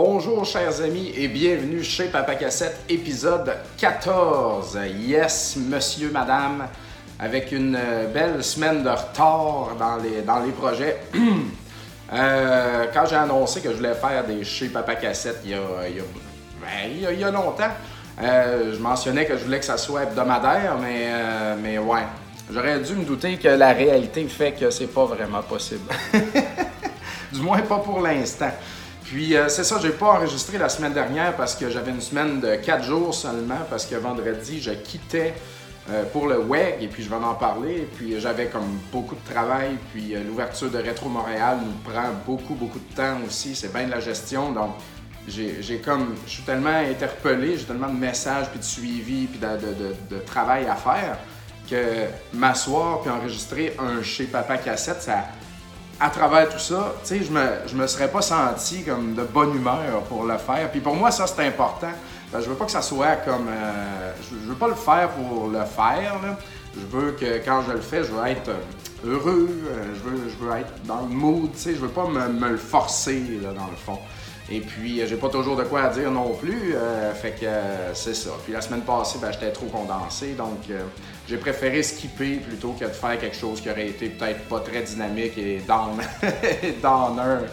Bonjour chers amis et bienvenue chez Papa Cassette, épisode 14. Yes, monsieur, madame, avec une euh, belle semaine de retard dans les, dans les projets. Euh, quand j'ai annoncé que je voulais faire des chez Papa Cassette il y a, il y a, ben, longtemps, euh, je mentionnais que je voulais que ça soit hebdomadaire, mais, euh, mais ouais. J'aurais dû me douter que la réalité fait que c'est pas vraiment possible. Du moins pas pour l'instant. Puis euh, c'est ça, j'ai pas enregistré la semaine dernière parce que j'avais une semaine de 4 jours seulement parce que vendredi, je quittais euh, pour le WEG et puis je vais en parler. Puis j'avais comme beaucoup de travail. Puis euh, l'ouverture de Rétro Montréal nous prend beaucoup, beaucoup de temps aussi. C'est bien de la gestion. Donc j'ai comme, je suis tellement interpellé, j'ai tellement de messages, puis de suivi, puis de- de travail à faire que m'asseoir puis enregistrer un chez Papa Cassette, ça, à travers tout ça, tu sais, je me, je me serais pas senti comme de bonne humeur pour le faire. Puis pour moi, ça, c'est important. Parce que je veux pas que ça soit comme... euh, je, je veux pas le faire pour le faire. Je veux que quand je le fais, je veux être heureux, euh, je, veux, je veux être dans le mood, tu sais. Je veux pas me, me le forcer, là, dans le fond. Et puis, euh, j'ai pas toujours de quoi à dire non plus. euh, fait que c'est ça. Puis la semaine passée, ben, j'étais trop condensé. Donc, j'ai préféré skipper plutôt que de faire quelque chose qui aurait été peut-être pas très dynamique et down, downer.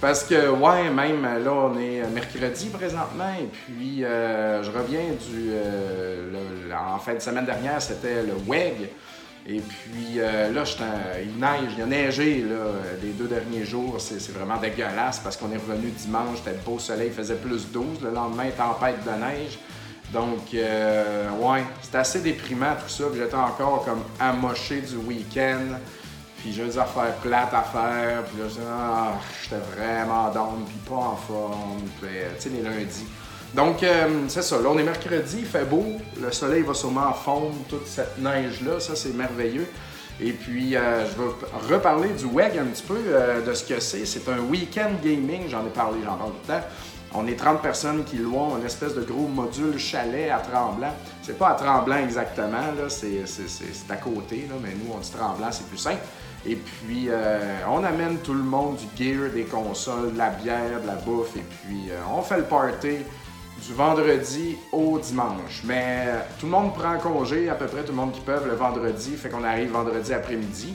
Parce que, ouais, même là, on est mercredi présentement. Et puis, euh, je reviens du. euh, en fin de semaine dernière, c'était le WEG. Et puis euh, là, il neige, il a neigé là, les deux derniers jours. C'est vraiment dégueulasse parce qu'on est revenu dimanche, c'était beau soleil, il faisait plus 12. Le lendemain, tempête de neige. Donc, euh, ouais, c'était assez déprimant tout ça. J'étais encore comme amoché du week-end. Puis j'ai des affaires plates à faire. Puis là, ah, j'étais vraiment down, puis pas en forme. Puis, euh, tu sais, les lundis. Donc, euh, c'est ça. Là, on est mercredi, il fait beau. Le soleil va sûrement fondre toute cette neige-là. Ça, c'est merveilleux. Et puis, je vais reparler du WEG un petit peu, de ce que c'est. C'est un week-end gaming. J'en ai parlé, j'en parle tout le temps. On est 30 personnes qui louent une espèce de gros module chalet à Tremblant. C'est pas à Tremblant exactement, là, c'est, à côté, mais nous, on dit Tremblant, c'est plus simple. Et puis, euh, on amène tout le monde du gear, des consoles, de la bière, de la bouffe, et puis euh, on fait le party du vendredi au dimanche. Mais euh, tout le monde prend congé, à peu près tout le monde qui peut le vendredi, fait qu'on arrive vendredi après-midi.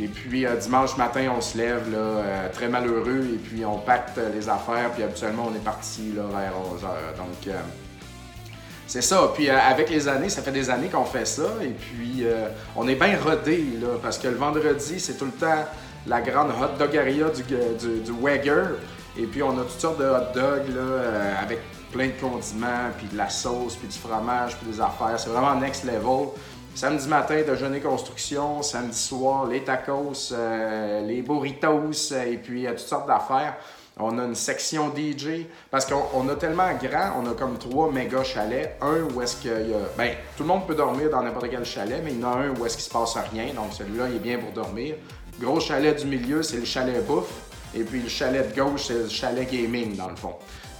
Et puis euh, dimanche matin, on se lève là, euh, très malheureux et puis on pacte euh, les affaires. Puis habituellement, on est parti là, vers 11 heures. Donc, c'est ça. Puis avec les années, ça fait des années qu'on fait ça. Et puis on est bien rodé là, parce que le vendredi, c'est tout le temps la grande hot dogaria du, du, du Wagger. Et puis on a toutes sortes de hot dogs là, avec plein de condiments, puis de la sauce, puis du fromage, puis des affaires. C'est vraiment next level. Samedi matin, déjeuner construction. Samedi soir, les tacos, euh, les burritos, euh, et puis euh, toutes sortes d'affaires. On a une section DJ parce qu'on on a tellement grand, on a comme trois méga chalets. Un où est-ce qu'il y a. Ben, tout le monde peut dormir dans n'importe quel chalet, mais il y en a un où est-ce qu'il se passe rien. Donc celui-là, il est bien pour dormir. Gros chalet du milieu, c'est le chalet bouffe. Et puis le chalet de gauche, c'est le chalet gaming dans le fond.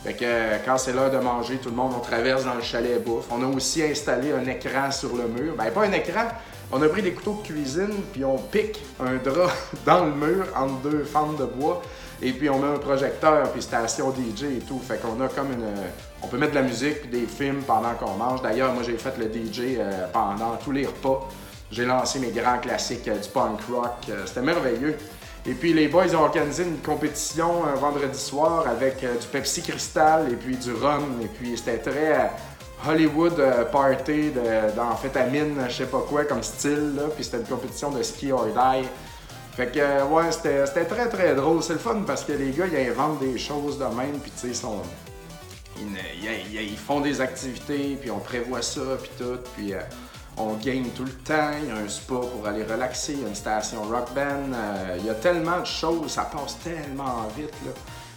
Fait que euh, quand c'est l'heure de manger, tout le monde, on traverse dans le chalet bouffe. On a aussi installé un écran sur le mur. Ben, pas un écran, on a pris des couteaux de cuisine, puis on pique un drap dans le mur entre deux fentes de bois. Et puis on met un projecteur, puis station DJ et tout. Fait qu'on a comme une. On peut mettre de la musique puis des films pendant qu'on mange. D'ailleurs, moi j'ai fait le DJ euh, pendant tous les repas. J'ai lancé mes grands classiques euh, du punk rock. Euh, C'était merveilleux. Et puis les boys ont organisé une compétition un vendredi soir avec euh, du Pepsi Cristal et puis du rhum. Et puis c'était très euh, Hollywood euh, party d'amphétamine, je sais pas quoi, comme style. Là. Puis c'était une compétition de ski or die. Fait que, euh, ouais, c'était très très drôle. C'est le fun parce que les gars, ils inventent des choses de même, puis tu sais, ils sont. Ils, ils- font des activités, puis on prévoit ça, puis tout, puis euh, on game tout le temps. Il y a un spa pour aller relaxer, il y a une station rock band. euh, il y a tellement de choses, ça passe tellement vite, là.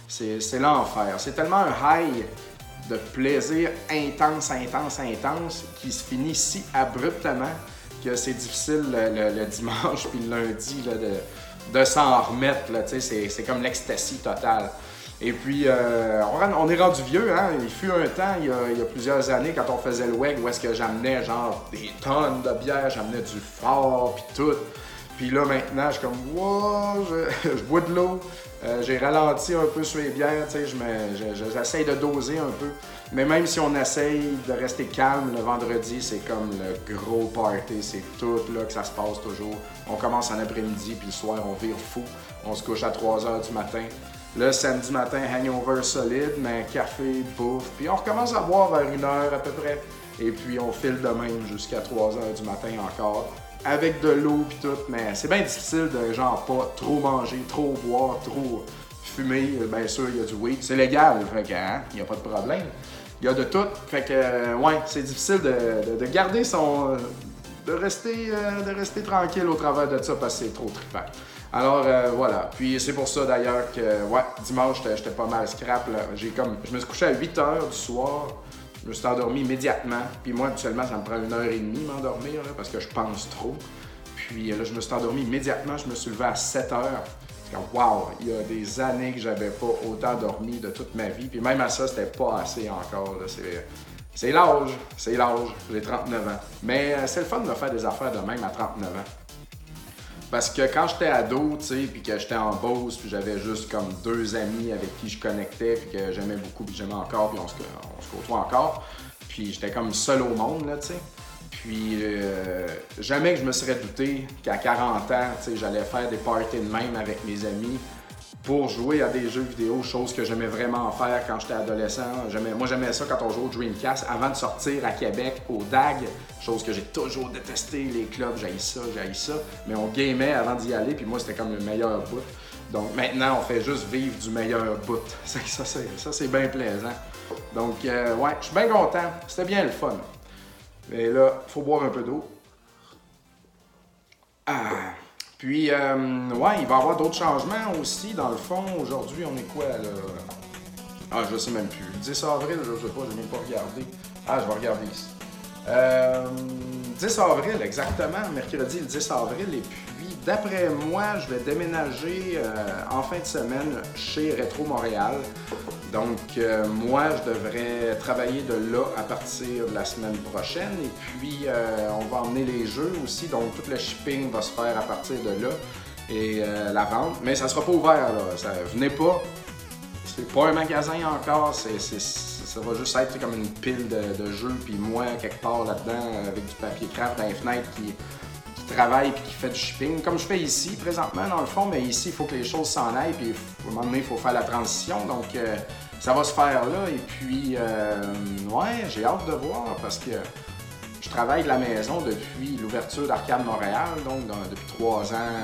C'est l'enfer. C'est tellement un high de plaisir intense, intense, intense, qui se finit si abruptement que c'est difficile le, dimanche puis le lundi de, de s'en remettre. C'est comme l'ecstasy totale. Et puis, euh, on, est rendu vieux, hein? Il fut un temps, il y, a, plusieurs années, quand on faisait le WEG, où est-ce que j'amenais genre des tonnes de bière, j'amenais du fort, puis tout. Puis là, maintenant, je suis comme, wow, je, bois de l'eau. Euh, j'ai ralenti un peu sur les bières, tu sais, je me- je- j'essaye de doser un peu. Mais même si on essaye de rester calme, le vendredi, c'est comme le gros party. C'est tout là que ça se passe toujours. On commence en après-midi, puis le soir, on vire fou. On se couche à 3 h du matin. Le samedi matin, hangover solide, mais café, bouffe. Puis on recommence à boire vers une heure à peu près. Et puis on file de même jusqu'à 3 h du matin encore. Avec de l'eau puis tout, mais c'est bien difficile de genre pas trop manger, trop boire, trop fumer. Bien sûr, il y a du weed. C'est légal, fait hein, il a pas de problème. Il y a de tout. Fait que, euh, ouais, c'est difficile de garder son. euh, de rester, euh, de rester tranquille au travers de ça parce que c'est trop trippant. Alors euh, voilà. Puis c'est pour ça d'ailleurs que, ouais, dimanche, j'étais pas mal scrap. J'ai comme, je me suis couché à 8 h du soir. Je me suis endormi immédiatement. Puis moi, habituellement, ça me prend une heure et demie m'endormir parce que je pense trop. Puis euh, là, je me suis endormi immédiatement. Je me suis levé à 7 heures. Wow, il y a des années que j'avais pas autant dormi de toute ma vie. Puis même à ça, c'était pas assez encore. c'est l'âge, c'est l'âge. J'ai 39 ans. Mais euh, c'est le fun de faire des affaires de même à 39 ans. Parce que quand j'étais ado, tu sais, puis que j'étais en Beauce, puis j'avais juste comme deux amis avec qui je connectais, puis que j'aimais beaucoup, puis j'aimais encore, puis on se, côtoie encore. Puis j'étais comme seul au monde, là, tu sais. Puis euh, jamais que je me serais douté qu'à 40 ans, tu sais, j'allais faire des parties de même avec mes amis pour jouer à des jeux vidéo, chose que j'aimais vraiment faire quand j'étais adolescent. Moi, j'aimais ça quand on jouait au Dreamcast avant de sortir à Québec au DAG, chose que j'ai toujours détesté, les clubs, j'ai ça, j'ai ça. Mais on gamait avant d'y aller, puis moi, c'était comme le meilleur bout. Donc maintenant, on fait juste vivre du meilleur bout. Ça, ça, c'est- ça, c'est bien plaisant. Donc, euh, ouais, je suis bien content. C'était bien le fun. Mais là, faut boire un peu d'eau. Ah. Puis, euh, ouais, il va y avoir d'autres changements aussi. Dans le fond, aujourd'hui, on est quoi là? Ah, je sais même plus. 10 avril, je sais pas, je n'ai pas regardé. Ah, je vais regarder ici. Euh, 10 avril, exactement, mercredi le 10 avril. Et puis, d'après moi, je vais déménager euh, en fin de semaine chez Rétro Montréal. Donc, euh, moi, je devrais travailler de là à partir de la semaine prochaine. Et puis, euh, on va emmener les jeux aussi. Donc, tout le shipping va se faire à partir de là. Et euh, la vente. Mais ça sera pas ouvert, là. Ça, venez pas. C'est pas un magasin encore. Ça va juste être comme une pile de, jeux. Puis moi, quelque part là-dedans, avec du papier craft dans les fenêtres qui, travaille puis qui fait du shipping, comme je fais ici présentement dans le fond, mais ici il faut que les choses s'en aillent puis à un moment donné il faut faire la transition, donc euh, ça va se faire là et puis euh, ouais j'ai hâte de voir parce que je travaille de la maison depuis l'ouverture d'Arcade Montréal, donc depuis trois ans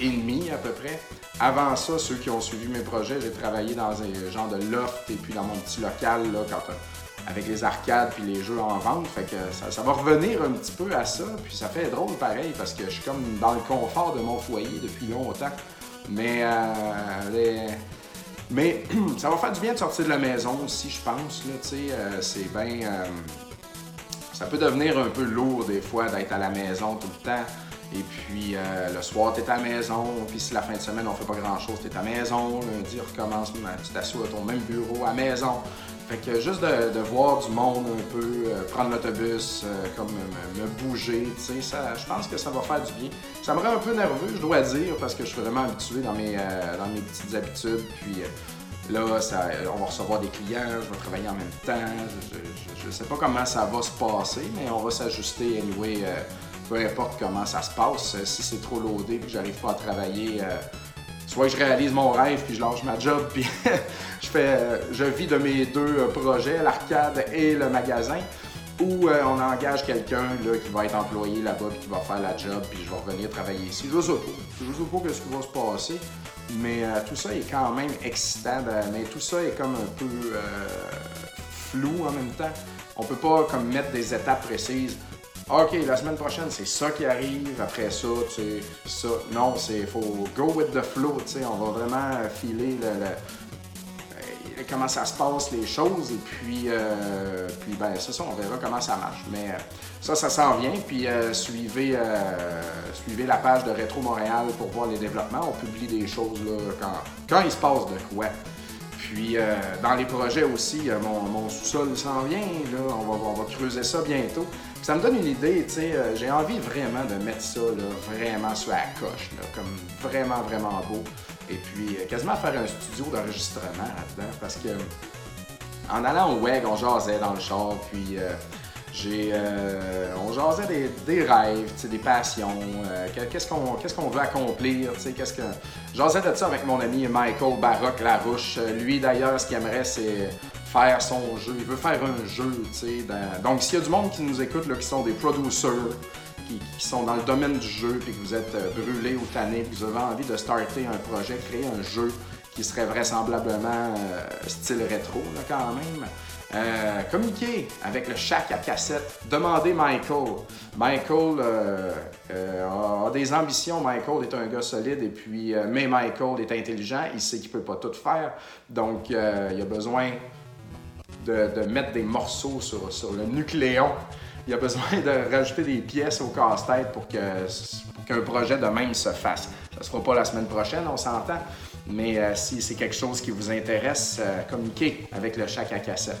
et demi à peu près. Avant ça, ceux qui ont suivi mes projets, j'ai travaillé dans un genre de loft et puis dans mon petit local là, quand, euh, avec les arcades puis les jeux en vente. Fait que ça, ça va revenir un petit peu à ça. Puis ça fait drôle pareil parce que je suis comme dans le confort de mon foyer depuis longtemps. Mais euh, les- mais ça va faire du bien de sortir de la maison aussi, je pense. Là, euh, c'est bien. euh, ça peut devenir un peu lourd des fois d'être à la maison tout le temps. Et puis euh, le soir, t'es à la maison. Puis si la fin de semaine, on fait pas grand-chose, t'es à la maison. Lundi, recommence, tu t'assois à ton même bureau à la maison. Fait que juste de, voir du monde un peu, euh, prendre l'autobus, euh, comme me, me bouger, tu sais, ça, je pense que ça va faire du bien. Ça me rend un peu nerveux, je dois dire, parce que je suis vraiment habitué dans mes, euh, dans mes petites habitudes. Puis euh, Là, ça- on va recevoir des clients, je vais travailler en même temps. Je ne sais pas comment ça va se passer, mais on va s'ajuster anyway. euh, peu importe comment ça se passe. Euh, Si c'est trop loadé et que j'arrive pas à travailler, euh, soit que je réalise mon rêve puis je lâche ma job puis je fais, euh, je vis de mes deux euh, projets, l'arcade et le magasin. Ou euh, on engage quelqu'un qui va être employé là-bas qui va faire la job puis je vais revenir travailler ici. Je sais pas. Je sais pas ce qui va se passer. Mais tout ça est quand même excitant. ben, mais tout ça est comme un peu flou en même temps. On peut pas comme mettre des étapes précises. OK, la semaine prochaine, c'est ça qui arrive. Après ça, tu sais, ça. Non, c'est faut go with the flow. Tu sais, on va vraiment filer le, euh, comment ça se passe, les choses. Et puis, euh, puis ben, c'est ça, on verra comment ça marche. Mais euh, ça, ça s'en vient. Puis, suivez, suivez la page de Rétro Montréal pour voir les développements. On publie des choses là, quand, quand il se passe de quoi. Puis, euh, dans les projets aussi, euh, mon, sous-sol s'en vient. Là. On, va, creuser ça bientôt. ça me donne une idée, tu sais, euh, j'ai envie vraiment de mettre ça là, vraiment sur la coche, là, comme vraiment, vraiment beau. Et puis quasiment faire un studio d'enregistrement là-dedans parce que en allant au WEG, on jasait dans le char, puis j'ai, euh, on jasait des, des rêves, des passions, euh, que- qu'est-ce qu'on, qu'est-ce qu'on veut accomplir, qu'est-ce que... Jasais de ça avec mon ami Michael Baroque Larouche. Euh, Lui, d'ailleurs, ce qu'il aimerait, c'est faire son jeu. Il veut faire un jeu, dans- Donc, s'il y a du monde qui nous écoute, là, qui sont des producers, qui, sont dans le domaine du jeu, puis que vous êtes euh, brûlé ou tanné, que vous avez envie de starter un projet, créer un jeu qui serait vraisemblablement style rétro, là, quand même, euh, communiquez avec le Shack à cassette. Demandez Michael. Michael euh, euh, a des ambitions. Michael est un gars solide, et puis, mais Michael est intelligent. Il sait qu'il peut pas tout faire. Donc, il a besoin de, mettre des morceaux sur, le nucléon. Il a besoin de rajouter des pièces au casse-tête pour que qu'un projet de même se fasse. Ça ne se fera pas la semaine prochaine, on s'entend. Mais si c'est quelque chose qui vous intéresse, communiquez avec le Shack à cassette.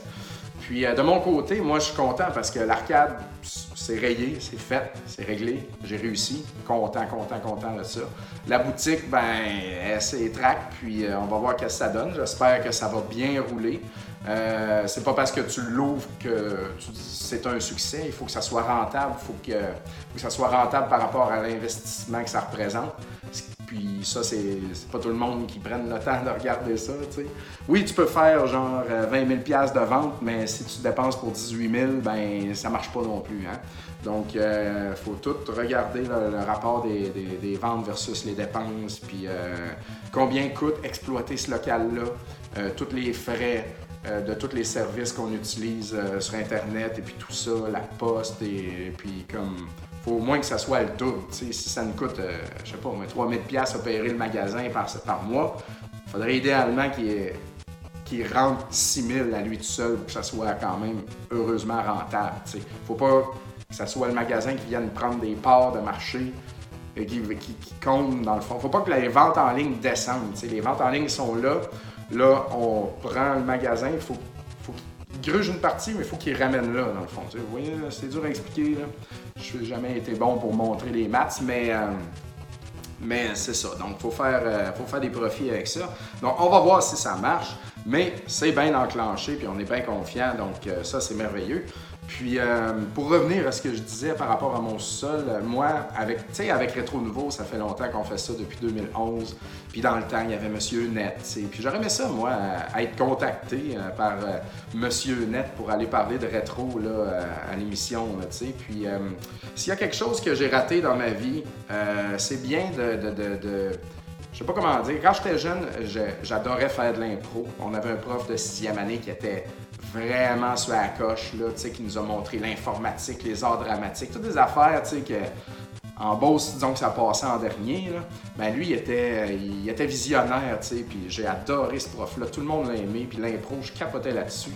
Puis euh, de mon côté, moi je suis content parce que l'arcade, c'est rayé, c'est fait, c'est réglé, j'ai réussi. Content, content, content de ça. La boutique, ben, s'est track, puis euh, on va voir qu'est-ce que ça donne. J'espère que ça va bien rouler. Euh, c'est pas parce que tu l'ouvres que c'est un succès. Il faut que ça soit rentable. Il faut que ça soit rentable par rapport à l'investissement que ça représente. Puis ça, c'est pas tout le monde qui prenne le temps de regarder ça. Oui, tu peux faire genre euh, 20 000 piastres de vente, mais si tu dépenses pour 18 000, ben ça marche pas non plus. Hein? Donc, il faut tout regarder le, rapport des, ventes versus les dépenses, puis euh, combien coûte exploiter ce local-là, euh, tous les frais, euh, de tous les services qu'on utilise euh, sur Internet, et puis tout ça, la poste, et, et puis comme faut au moins que ça soit le double. Si ça nous coûte, euh, je sais pas, mais 3000 pièces opérer le magasin par, par mois, il faudrait idéalement qu'il rentre 6 000 à lui tout seul pour que ça soit quand même heureusement rentable. Il ne faut pas que ça soit le magasin qui vienne prendre des parts de marché et qui, compte dans le fond. faut pas que les ventes en ligne descendent. Les ventes en ligne sont là. Là, on prend le magasin, il faut, gruge une partie, mais il faut qu'il ramène là, dans le fond. Vous voyez, c'est dur à expliquer. Je n'ai jamais été bon pour montrer les maths, mais... euh, c'est ça. Donc, il faut, faire, euh, faut faire des profits avec ça. Donc, on va voir si ça marche. Mais c'est bien enclenché, puis on est bien confiant. Donc, euh, ça, c'est merveilleux. Puis, euh, pour revenir à ce que je disais par rapport à mon sol, euh, moi, avec, avec Rétro Nouveau, ça fait longtemps qu'on fait ça depuis 2011. Puis, dans le temps, il y avait Monsieur Net. Puis, j'aurais aimé ça, moi, à, être contacté euh, par euh, Monsieur Net pour aller parler de rétro là, euh, à l'émission. Puis, s'il y a quelque chose que j'ai raté dans ma vie, c'est bien de- de- de- je sais pas comment dire. Quand j'étais jeune, je- j'adorais faire de l'impro. On avait un prof de sixième année qui était vraiment sur la coche, là, qui nous a montré l'informatique, les arts dramatiques, toutes des affaires, que en Beauce, disons que ça passait en dernier, là, ben lui, il était, il était visionnaire, tu sais, puis j'ai adoré ce prof-là. Tout le monde l'a aimé, puis l'impro, je capotais là-dessus.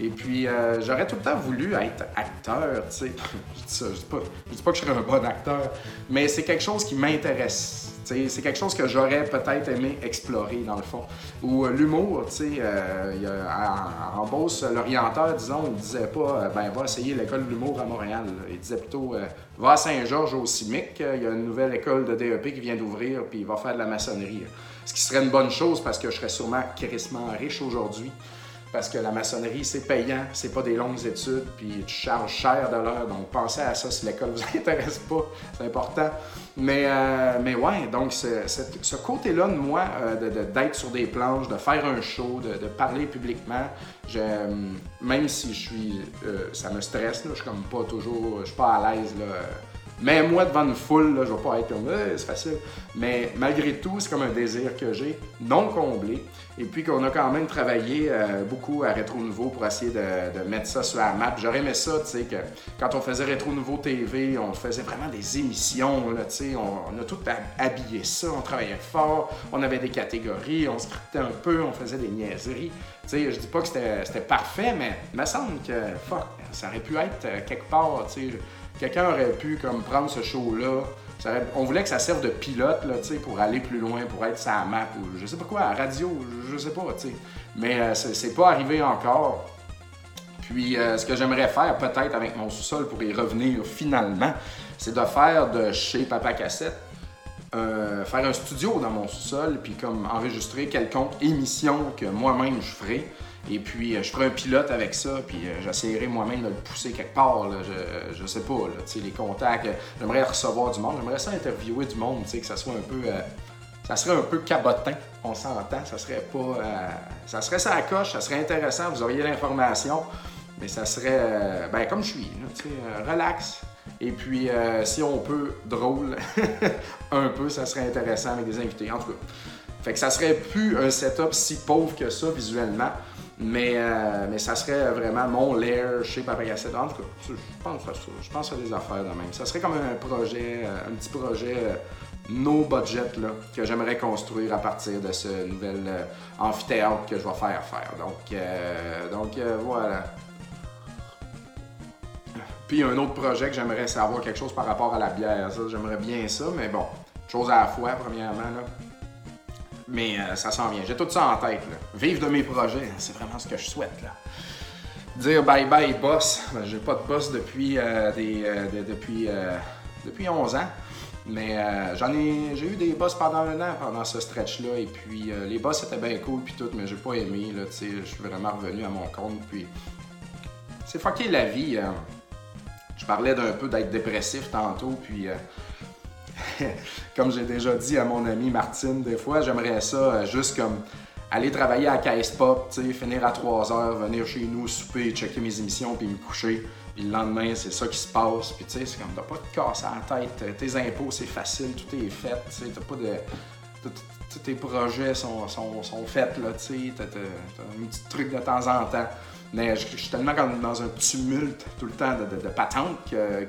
Et puis, euh, j'aurais tout le temps voulu être acteur, tu sais. je je je dis pas que je serais un bon acteur, mais c'est quelque chose qui m'intéresse. C'est quelque chose que j'aurais peut-être aimé explorer, dans le fond. Ou euh, l'humour, tu sais, euh, y a- en, en Beauce, l'orienteur, disons, il disait pas, euh, ben, va essayer l'école de l'humour à Montréal. Il disait plutôt, euh, va à Saint-Georges au CIMIC, euh, il y a une nouvelle école de DEP qui vient d'ouvrir, puis il va faire de la maçonnerie. Ce qui serait une bonne chose parce que je serais sûrement crissement riche aujourd'hui. Parce que la maçonnerie, c'est payant, c'est pas des longues études, puis tu charges cher de l'heure. Donc, pensez à ça si l'école vous intéresse pas, c'est important. Mais, euh, mais ouais, donc ce, côté-là de moi, euh, d'être sur des planches, de faire un show, de, parler publiquement, même si je suis, euh, ça me stresse, là, je suis comme pas toujours, je suis pas à l'aise là. Mais moi, devant une foule, là, je vais pas être comme Eh, c'est facile. Mais malgré tout, c'est comme un désir que j'ai, non comblé. Et puis qu'on a quand même travaillé euh, beaucoup à Rétro Nouveau pour essayer de, mettre ça sur la map. J'aurais aimé ça, tu sais, que quand on faisait Rétro Nouveau TV, on faisait vraiment des émissions, tu sais, on, a tout ha- habillé ça, on travaillait fort, on avait des catégories, on scriptait un peu, on faisait des niaiseries. Tu sais, je dis pas que c'était c'était parfait, mais il me semble que, fuck, ça aurait pu être euh, quelque part, tu sais. Quelqu'un aurait pu comme prendre ce show-là. on voulait que ça serve de pilote là, pour aller plus loin, pour être sa map ou je sais pas quoi, à radio, je, sais pas. Mais euh, c'est pas arrivé encore. Puis ce que j'aimerais faire peut-être avec mon sous-sol pour y revenir finalement, c'est de faire de chez Papa Cassette faire un studio dans mon sous-sol, puis comme enregistrer quelconque émission que moi-même je ferai. Et puis, je ferai un pilote avec ça, puis j'essaierai moi-même de le pousser quelque part. Je, je sais pas, là, les contacts. J'aimerais recevoir du monde. J'aimerais ça interviewer du monde, que ça soit un peu ça serait un peu cabotin, on s'entend, ça serait pas... Euh, ça serait ça coche, ça serait intéressant, vous auriez l'information, mais ça serait, euh, ben comme je suis, euh, relax. Et puis, si on peut, drôle, un peu, ça serait intéressant avec des invités, en tout cas. Fait que ça serait plus un setup si pauvre que ça visuellement, mais, mais ça serait vraiment mon lair chez Papa Cassette. En tout cas, je pense à ça, je pense à des affaires de même. Ça serait comme un projet, un petit projet no budget là, que j'aimerais construire à partir de ce nouvel euh, amphithéâtre que je vais faire faire. Donc, euh, donc euh, voilà. Puis un autre projet que j'aimerais savoir quelque chose par rapport à la bière. J'aimerais bien ça, mais bon, chose à la fois, premièrement. Là. Mais ça s'en vient. J'ai tout ça en tête. Là. Vivre de mes projets, c'est vraiment ce que je souhaite. Là. Dire bye bye boss. J'ai pas de boss depuis, des, depuis, depuis 11 ans. Mais euh, j'en ai, j'ai eu des boss pendant un an pendant ce stretch-là. Et puis euh, les boss étaient bien cool puis tout, mais j'ai pas aimé. Je suis vraiment revenu à mon compte. Puis c'est fucké la vie. Hein. Je parlais d'un peu d'être dépressif tantôt. Puis comme j'ai déjà dit à mon ami Martine, des fois j'aimerais ça euh, juste comme aller travailler à Caisse Pop, finir à 3 heures, venir chez nous, souper, checker mes émissions puis me coucher. Puis le lendemain, c'est ça qui se passe. Puis tu sais, c'est comme, t'as pas de casse à la tête. Tes impôts, c'est facile, tout est fait. T'as pas de. Tous tes projets sont, sont, sont faits, là, tu sais. T'as, un petit truc de temps en temps. Mais je, suis tellement dans un tumulte tout le temps de, patentes que,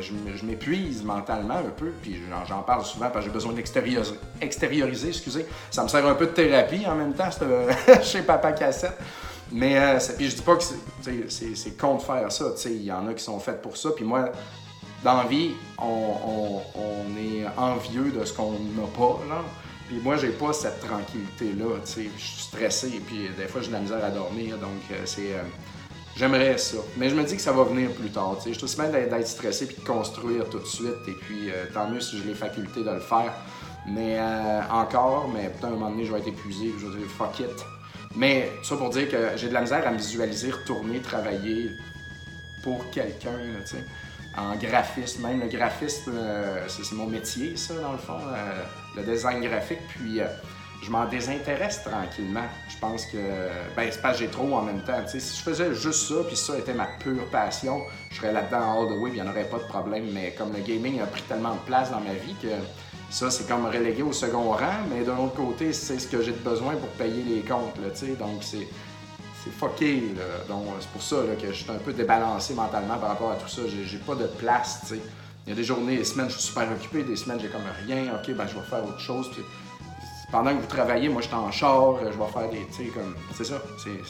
je, m'épuise mentalement un peu. Puis j'en, parle souvent parce que j'ai besoin d'extérioriser. Extérioriser, excusez. Ça me sert un peu de thérapie en même temps, chez Papa Cassette. Mais euh, puis je dis pas que c'est con de faire ça. Il y en a qui sont faits pour ça. Puis moi, dans vie, on, est envieux de ce qu'on n'a pas. Là. Puis moi, j'ai pas cette tranquillité-là. Je suis stressé puis des fois, j'ai de la misère à dormir. Donc, euh, c'est. Euh, j'aimerais ça. Mais je me dis que ça va venir plus tard. Je suis aussi bien d'être stressé puis de construire tout de suite. Et puis, tant mieux si j'ai les facultés de le faire. Mais encore, mais peut-être un moment donné, je vais être épuisé. Je vais dire fuck it. Mais ça pour dire que j'ai de la misère à visualiser retourner travailler pour quelqu'un, tu sais, en graphisme. Même le graphisme, euh, c'est mon métier, ça, dans le fond, euh, le design graphique. Puis euh, je m'en désintéresse tranquillement. Je pense que, ben, c'est pas j'ai trop en même temps. Tu sais, si je faisais juste ça, puis ça était ma pure passion, je serais là-dedans all the way, il n'y en aurait pas de problème. Mais comme le gaming a pris tellement de place dans ma vie que ça, c'est comme relégué au second rang, mais d'un autre côté, c'est ce que j'ai de besoin pour payer les comptes, là, tu sais. Donc, c'est, c'est fucké, là. Donc, c'est pour ça là, que je suis un peu débalancé mentalement par rapport à tout ça. J'ai pas de place, tu sais. Il y a des journées, des semaines, je suis super occupé, des semaines, j'ai comme rien. OK, ben, je vais faire autre chose. Pendant que vous travaillez, moi, je suis en char, je vais faire des, tu sais, comme, c'est ça. C'est,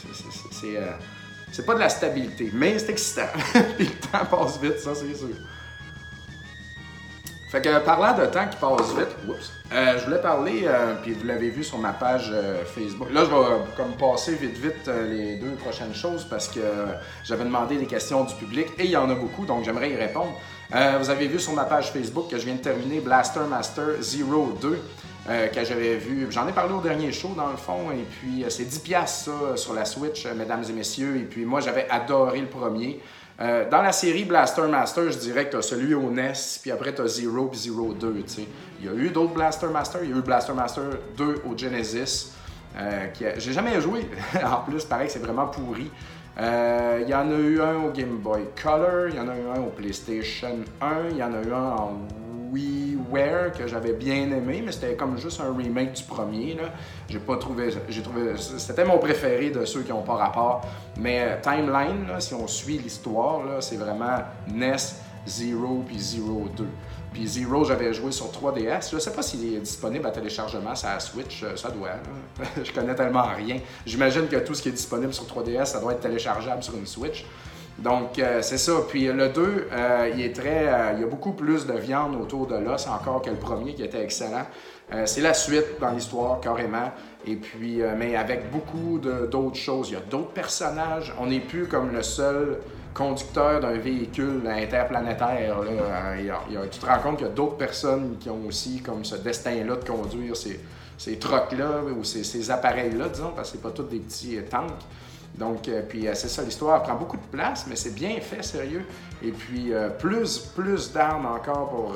c'est, euh, pas de la stabilité, mais c'est excitant. Puis le temps passe vite, ça, c'est sûr. Fait que parlant de temps qui passe vite, euh, je voulais parler, euh, puis vous l'avez vu sur ma page euh, Facebook. Là, je vais comme passer vite vite les deux prochaines choses parce que j'avais demandé des questions du public et il y en a beaucoup, donc j'aimerais y répondre. Vous avez vu sur ma page Facebook que je viens de terminer Blaster Master Zero 2. que j'avais vu, j'en ai parlé au dernier show dans le fond, et puis c'est 10$ ça sur la Switch, mesdames et messieurs, et puis moi j'avais adoré le premier. Euh, dans la série Blaster Master, je dirais que tu as celui au NES, puis après tu as Zero puis Zero 2. Il y a eu d'autres Blaster Master. Il y a eu Blaster Master 2 au Genesis. Euh, J'ai jamais joué. en plus, pareil, c'est vraiment pourri. Euh, il y en a eu un au Game Boy Color, il y en a eu un au PlayStation 1, il y en a eu un en WiiWare que j'avais bien aimé, mais c'était comme juste un remake du premier. J'ai pas trouvé. J'ai trouvé. C'était mon préféré de ceux qui n'ont pas rapport. Mais euh, Timeline, si on suit l'histoire, c'est vraiment NES Zero puis Zero 2. Puis Zero, j'avais joué sur 3DS. Je sais pas s'il est disponible à téléchargement sur la Switch. Euh, ça doit. je connais tellement rien. J'imagine que tout ce qui est disponible sur 3DS, ça doit être téléchargeable sur une Switch. Donc, euh, c'est ça. Puis le 2, euh, il est très. il y a beaucoup plus de viande autour de l'os encore que le premier qui était excellent. C'est la suite dans l'histoire, carrément. Et puis, mais avec beaucoup d'autres choses. Il y a d'autres personnages. On n'est plus comme le seul conducteur d'un véhicule interplanétaire. tu te rends compte qu'il y a d'autres personnes qui ont aussi comme ce destin-là de conduire ces, ces trucks-là ou ces, appareils-là, disons, parce que c'est pas tous des petits euh, tanks. Donc, euh, puis euh, c'est ça, l'histoire prend beaucoup de place, mais c'est bien fait, sérieux. Et puis, plus, plus d'armes encore pour,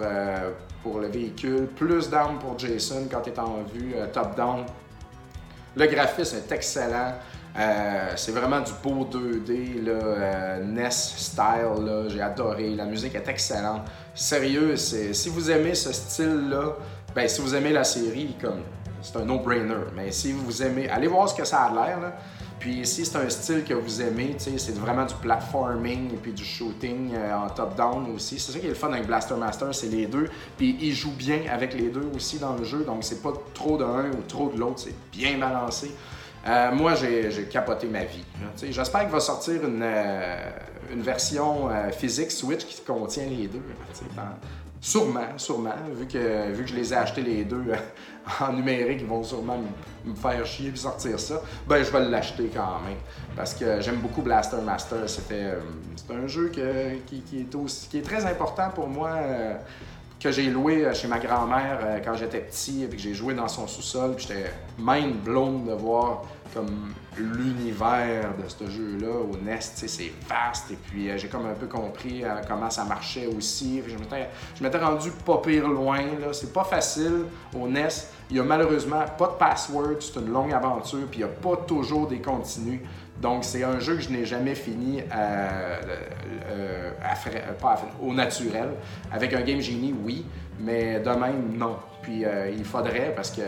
pour le véhicule, plus d'armes pour Jason quand tu es en vue top-down. Le graphisme est excellent. c'est vraiment du beau 2D, là, NES style. J'ai adoré. La musique est excellente. Sérieux, si vous aimez ce style-là, ben, si vous aimez la série, comme c'est un no-brainer. Mais si vous aimez, allez voir ce que ça a l'air. Puis si c'est un style que vous aimez, c'est vraiment du platforming et puis du shooting euh, en top-down aussi. C'est ça qui est le fun avec Blaster Master, c'est les deux. Puis il joue bien avec les deux aussi dans le jeu, donc c'est pas trop d'un ou trop de l'autre, c'est bien balancé. Euh, moi, j'ai capoté ma vie. J'espère qu'il va sortir une, euh, version physique Switch qui contient les deux. Sûrement, sûrement, vu que, vu que je les ai achetés les deux en numérique, ils vont sûrement me faire chier et sortir ça. Ben, je vais l'acheter quand même. Parce que j'aime beaucoup Blaster Master. C'était, euh, c'est un jeu qui, est très important pour moi. Euh, que j'ai loué euh, chez ma grand-mère quand j'étais petit, et que j'ai joué dans son sous-sol, puis j'étais mind blown de voir comme l'univers de ce jeu-là au NES, c'est vaste. Et puis euh, j'ai comme un peu compris euh, comment ça marchait aussi. Je m'étais rendu pas pire loin. C'est pas facile au NES. Il y a malheureusement pas de password, c'est une longue aventure, puis il n'y a pas toujours des continues. Donc c'est un jeu que je n'ai jamais fini euh, au naturel. Avec un Game Genie, oui, mais de même, non. Puis euh, il faudrait parce que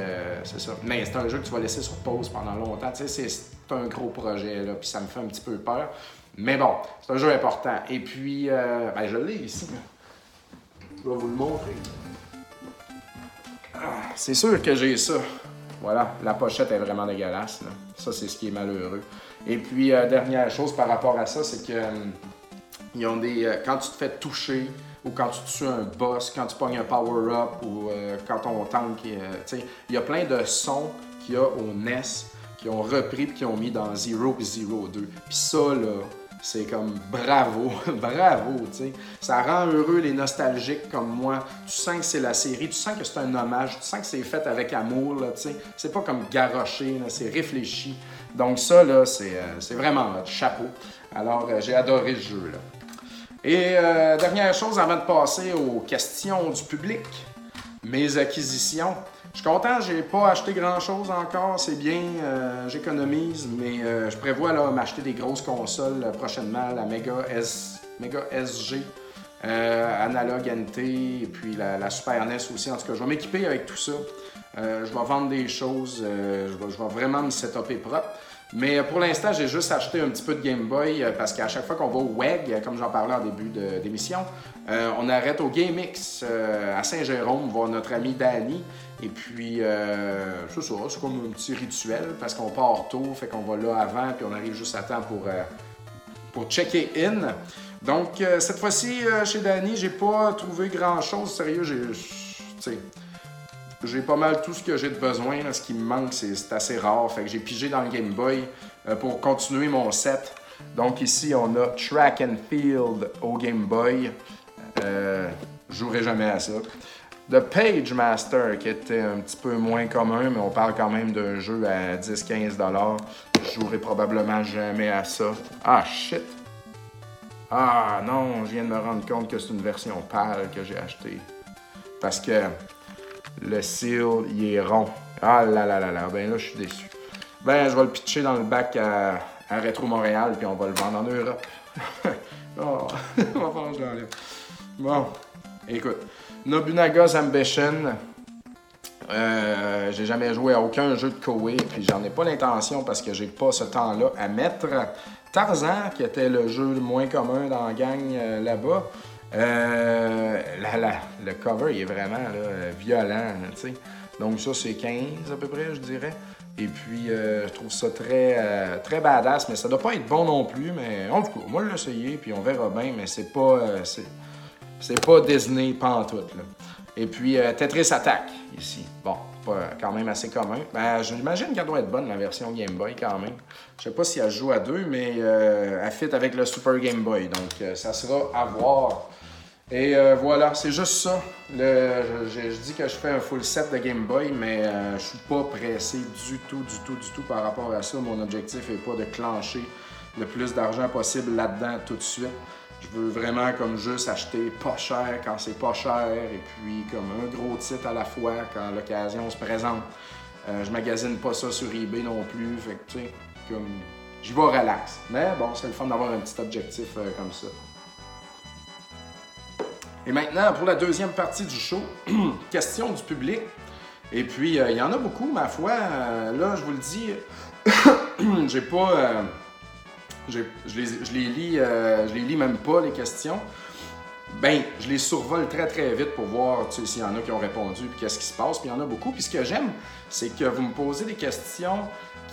c'est ça. Mais c'est un jeu que tu vas laisser sur pause pendant longtemps. Tu sais, c'est un gros projet, là, puis ça me fait un petit peu peur. Mais bon, c'est un jeu important. Et puis, euh, ben, je l'ai ici. Je vais vous le montrer. Ah, c'est sûr que j'ai ça. Voilà, la pochette est vraiment dégueulasse. Ça, c'est ce qui est malheureux. Et puis, euh, dernière chose par rapport à ça, c'est que ils ont des. quand tu te fais toucher, ou quand tu tues un boss, quand tu pognes un power-up, ou euh, quand ton tank. Euh, il y a plein de sons qu'il y a au NES qui ont repris et qui ont mis dans Zero et Zero 2. Puis ça, là, c'est comme bravo, bravo, tu sais. Ça rend heureux les nostalgiques comme moi. Tu sens que c'est la série, tu sens que c'est un hommage, tu sens que c'est fait avec amour, tu sais. C'est pas comme garoché, c'est réfléchi. Donc ça, là, c'est euh, vraiment chapeau. Alors, j'ai adoré ce jeu, là. Et euh, dernière chose avant de passer aux questions du public, mes acquisitions. Je suis content, j'ai pas acheté grand chose encore, c'est bien, euh, j'économise, mais euh, je prévois m'acheter des grosses consoles prochainement, la Mega, S, Mega SG, Analog NT, et puis la, Super NES aussi. En tout cas, je vais m'équiper avec tout ça. je vais vendre des choses, je vais, je, vais, vraiment me setuper propre. Mais pour l'instant, j'ai juste acheté un petit peu de Game Boy euh, parce qu'à chaque fois qu'on va au WEG, euh, comme j'en parlais en début d'émission, euh, on arrête au GameX à Saint-Jérôme voir notre ami Danny. Et puis, c'est ça, c'est comme un petit rituel parce qu'on part tôt, fait qu'on va là avant, puis on arrive juste à temps pour, pour checker in. Donc, cette fois-ci, chez Danny, j'ai pas trouvé grand-chose. Sérieux, j'ai j'ai pas mal tout ce que j'ai de besoin. Ce qui me manque, c'est assez rare. Fait que j'ai pigé dans le Game Boy euh, pour continuer mon set. Donc ici, on a Track and Field au Game Boy. Euh, je jouerai jamais à ça. The Page Master, qui était un petit peu moins commun, mais on parle quand même d'un jeu à 10-15$. Je jouerai probablement jamais à ça. Ah, shit! Ah non, je viens de me rendre compte que c'est une version pâle que j'ai achetée. Parce que le seal, il est rond. Ah là là là là, ben là, je suis déçu. Ben, je vais le pitcher dans le bac à, Retro Montréal, puis on va le vendre en Europe. oh, on va faire je l'enlève. Bon, écoute. Nobunaga's Ambition. Euh, j'ai jamais joué à aucun jeu de Koei, puis j'en ai pas l'intention parce que j'ai pas ce temps-là à mettre. Tarzan, qui était le jeu le moins commun dans la gang euh, là-bas, euh, le cover, il est vraiment violent, tu sais. Donc ça, c'est 15 à peu près, je dirais. Et puis, euh, je trouve ça très, euh, très badass, mais ça doit pas être bon non plus. Mais en tout cas, moi, l'essayer, puis on verra bien, mais c'est pas, c'est, pas Disney pantoute, là. Et puis Tetris Attack, ici. Bon, pas, quand même assez commun. Ben, j'imagine qu'elle doit être bonne, la version Game Boy, quand même. Je sais pas si elle joue à deux, mais elle fit avec le Super Game Boy. Donc, ça sera à voir. Et voilà, c'est juste ça. je, dis que je fais un full set de Game Boy, mais je suis pas pressé du tout, du tout, du tout par rapport à ça. Mon objectif est pas de clencher le plus d'argent possible là-dedans tout de suite. Je veux vraiment comme juste acheter pas cher quand c'est pas cher et puis comme un gros titre à la fois quand l'occasion se présente. Euh, je magasine pas ça sur eBay non plus, fait que tu sais, comme j'y vais relax. Mais bon, c'est le fun d'avoir un petit objectif euh, comme ça. Et maintenant, pour la deuxième partie du show, question du public. Et puis, euh, il y en a beaucoup, ma foi. là, je vous le dis, j'ai pas je, les, je les lis, euh, je les lis même pas, les questions. Ben, je les survole très très vite pour voir s'il y en a qui ont répondu, puis qu'est-ce qui se passe, puis il y en a beaucoup. Puis ce que j'aime, c'est que vous me posez des questions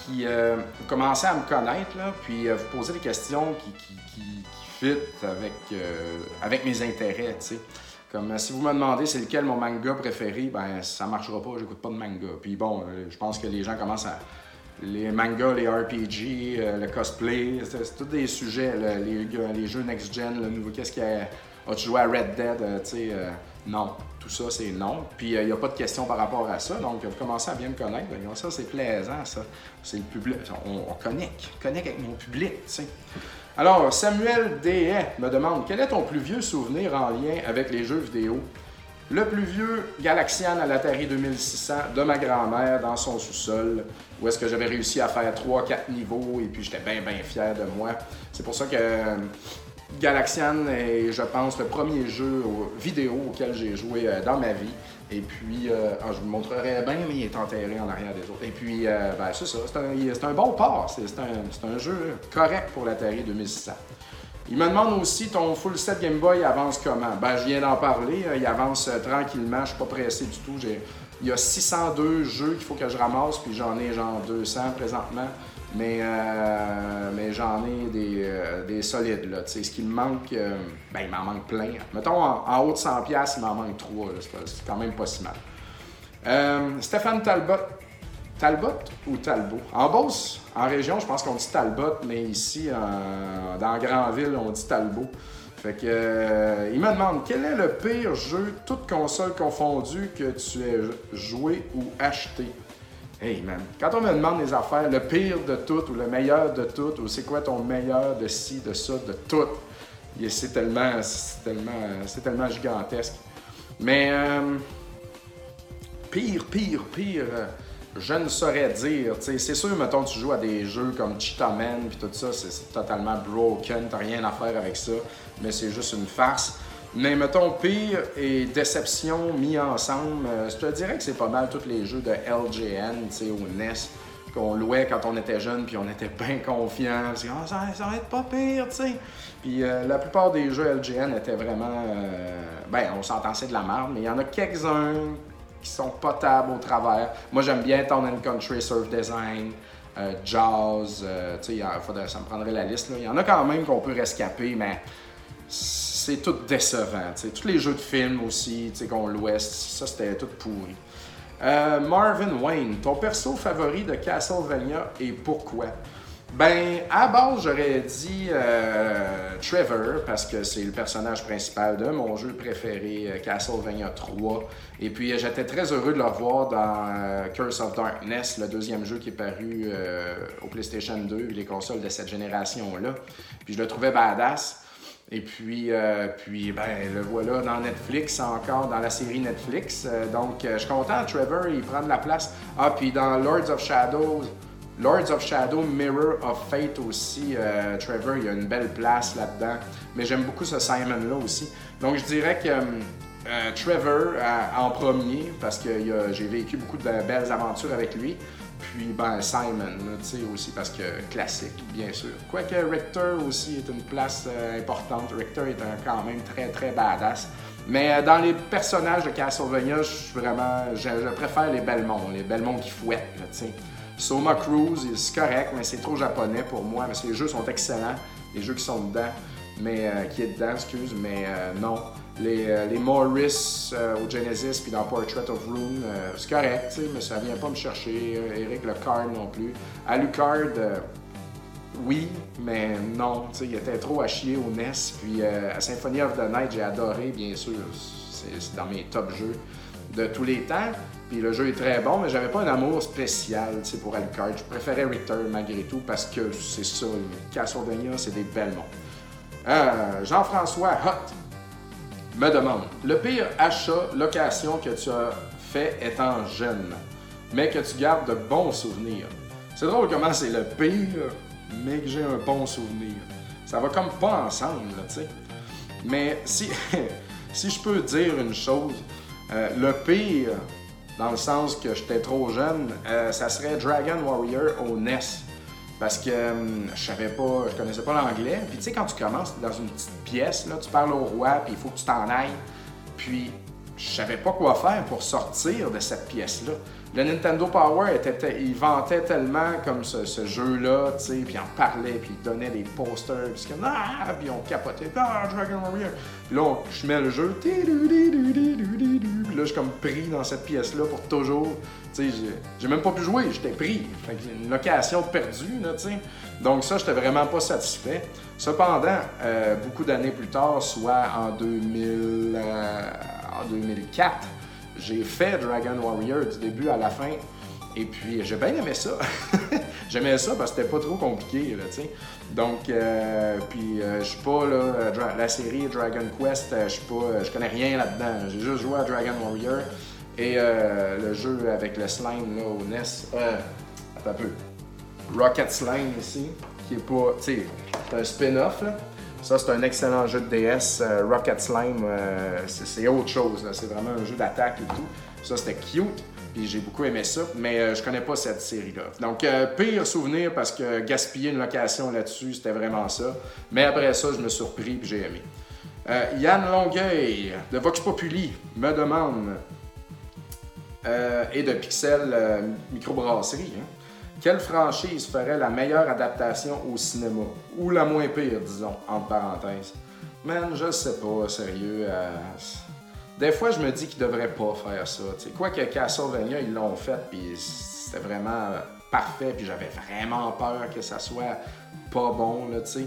qui. Euh, vous commencez à me connaître, là, puis euh, vous posez des questions qui, avec, avec mes intérêts, tu sais. Comme si vous me demandez c'est lequel mon manga préféré, ben ça marchera pas, j'écoute pas de manga. Puis bon, je pense que les gens commencent à, les mangas, les RPG, euh, le cosplay, c'est tous des sujets, les, les, jeux next-gen, le nouveau, qu'est-ce qu'il y a, as-tu joué à Red Dead, euh, tu sais, euh, non, tout ça c'est non. Puis il n'y a pas de questions par rapport à ça, donc vous commencez à bien me connaître, ça c'est plaisant, ça, c'est le public, on, on connecte, connecte avec mon public, tu sais. Alors, Samuel D. me demande, quel est ton plus vieux souvenir en lien avec les jeux vidéo? Le plus vieux Galaxian à l'Atari 2600 de ma grand-mère dans son sous-sol, où est-ce que j'avais réussi à faire 3-4 niveaux et puis j'étais bien, bien fier de moi. C'est pour ça que euh, Galaxian est, je pense, le premier jeu vidéo auquel j'ai joué euh, dans ma vie. Et puis, euh, ah, je vous montrerai bien, mais il est enterré en arrière des autres. Et puis, ben, c'est ça, c'est un, bon port. C'est un, un, jeu correct pour l'Atari 2600. Il me demande aussi ton full set Game Boy avance comment? Ben, je viens d'en parler. Euh, il avance euh, tranquillement. Je suis pas pressé du tout. Il y a 602 jeux qu'il faut que je ramasse, puis j'en ai genre 200 présentement. Mais, euh, mais j'en ai des, des solides. Là. ce qui me manque, ben, il m'en manque plein. Mettons, en, haut de 100$, il m'en manque 3. C'est quand même pas si mal. Stéphane Talbot Talbot ou Talbot? En Beauce, en région, je pense qu'on dit Talbot, mais ici, dans Grandville, on dit Talbot. Fait que, euh, il me demande quel est le pire jeu, toute console confondue, que tu aies joué ou acheté? Hey man, quand on me demande des affaires, le pire de tout ou le meilleur de tout, ou c'est quoi ton meilleur de ci, de ça, de tout, c'est tellement, tellement, c'est tellement gigantesque. Mais euh, pire, pire, pire. Euh, je ne saurais dire. C'est sûr, mettons, tu joues à des jeux comme Cheetah Man puis tout ça, c'est totalement broken, t'as rien à faire avec ça, mais c'est juste une farce. Mais mettons, pire et déception mis ensemble, euh, je te dirais que c'est pas mal tous les jeux de LGN, tu sais, au NES, qu'on louait quand on était jeune, puis on était bien confiants. Oh, ça, ça, va être pas pire, tu sais. Puis euh, la plupart des jeux LGN étaient vraiment. Euh, ben, on s'entend, c'est de la merde, mais il y en a quelques-uns qui sont potables au travers. Moi, j'aime bien Town and Country, Surf Design, Jazz, tu sais, ça me prendrait la liste. Il y en a quand même qu'on peut rescaper, mais c'est tout décevant. sais. Tous les jeux de films aussi, qu'on louait, ça c'était tout pourri. Euh, Marvin Wayne, ton perso favori de Castlevania et pourquoi? Ben, à base, j'aurais dit euh, Trevor, parce que c'est le personnage principal de mon jeu préféré, euh, Castlevania 3. Et puis, j'étais très heureux de le revoir dans Curse of Darkness, le deuxième jeu qui est paru au PlayStation 2 et les consoles de cette génération-là. Puis, je le trouvais badass. Et puis, puis ben, le voilà dans Netflix, encore dans la série Netflix. donc, je suis content, Trevor, il prend de la place. Ah, puis dans Lords of Shadows, Lords of Shadow, Mirror of Fate aussi, euh, Trevor, il a une belle place là-dedans. Mais j'aime beaucoup ce Simon-là aussi. Donc je dirais que euh, Trevor en premier, parce que j'ai vécu beaucoup de belles aventures avec lui. Puis ben, Simon, tu sais, aussi, parce que classique, bien sûr. Quoique Richter aussi est une place euh, importante. Richter est quand même très, très badass. Mais dans les personnages de Castlevania, je vraiment, je, préfère les Belmont, les Belmont qui fouettent, tu sais. Soma Cruise, c'est correct, mais c'est trop japonais pour moi. Parce que les jeux sont excellents, les jeux qui sont dedans, mais euh, qui est dedans, excuse, mais euh, non. les, euh, Morris au Genesis puis dans Portrait of Rune, c'est correct, mais ça vient pas me chercher. Eric Lecard non plus. Alucard, oui, mais non, il était trop à chier au NES. Puis à Symphony of the Night, j'ai adoré, bien sûr. C'est dans mes top jeux de tous les temps. Puis le jeu est très bon, mais j'avais pas un amour spécial pour Alucard. Je préférais Richter malgré tout parce que c'est ça, Castlevania, c'est des belles montres. Euh, Jean-François Hot me demande le pire achat, location que tu as fait étant jeune, mais que tu gardes de bons souvenirs. C'est drôle comment c'est le pire, mais que j'ai un bon souvenir. Ça va comme pas ensemble, tu sais. Mais si, si je peux dire une chose, euh, le pire, dans le sens que j'étais trop jeune, euh, ça serait Dragon Warrior au NES. Parce que hum, je savais pas, je connaissais pas l'anglais. Puis tu sais, quand tu commences dans une petite pièce, là, tu parles au roi, puis il faut que tu t'en ailles. Puis je savais pas quoi faire pour sortir de cette pièce-là. Le Nintendo Power, était, il vantait tellement comme ce, jeu-là, tu sais, puis en parlait, puis il donnait des posters, puis comme, ah, puis on capotait, ah, Dragon Warrior. Puis là, je mets le jeu, puis là, je suis comme pris dans cette pièce-là pour toujours. J'ai- même pas pu jouer, j'étais pris. Fait une location perdue. Donc ça, j'étais vraiment pas satisfait. Cependant, euh, beaucoup d'années plus tard, soit en 2000, euh, 2004, j'ai fait Dragon Warrior du début à la fin. Et puis, j'ai bien aimé ça. J'aimais ça parce que c'était pas trop compliqué. Donc, euh, puis, euh, je suis pas, là, la série Dragon Quest, je suis pas, je connais rien là-dedans. J'ai juste joué à Dragon Warrior et euh, le jeu avec le slime, au NES. Euh, attends un peu. Rocket Slime ici, qui est pas, tu sais, c'est un spin-off, là. Ça, c'est un excellent jeu de DS. euh, Rocket Slime, euh, c'est autre chose. C'est vraiment un jeu d'attaque et tout. Ça, c'était cute. Puis j'ai beaucoup aimé ça, mais je connais pas cette série-là. Donc, pire souvenir parce que gaspiller une location là-dessus, c'était vraiment ça. Mais après ça, je me suis surpris puis j'ai aimé. Yann Longueuil de Vox Populi me demande euh, et de Pixel euh, Microbrasserie. hein. Quelle franchise ferait la meilleure adaptation au cinéma? Ou la moins pire, disons, entre parenthèses? Man, je sais pas, sérieux. euh, des fois, je me dis qu'ils devraient pas faire ça. tu sais. Quoique Castlevania, ils l'ont fait, puis c'était vraiment parfait, puis j'avais vraiment peur que ça soit pas bon, là, tu sais.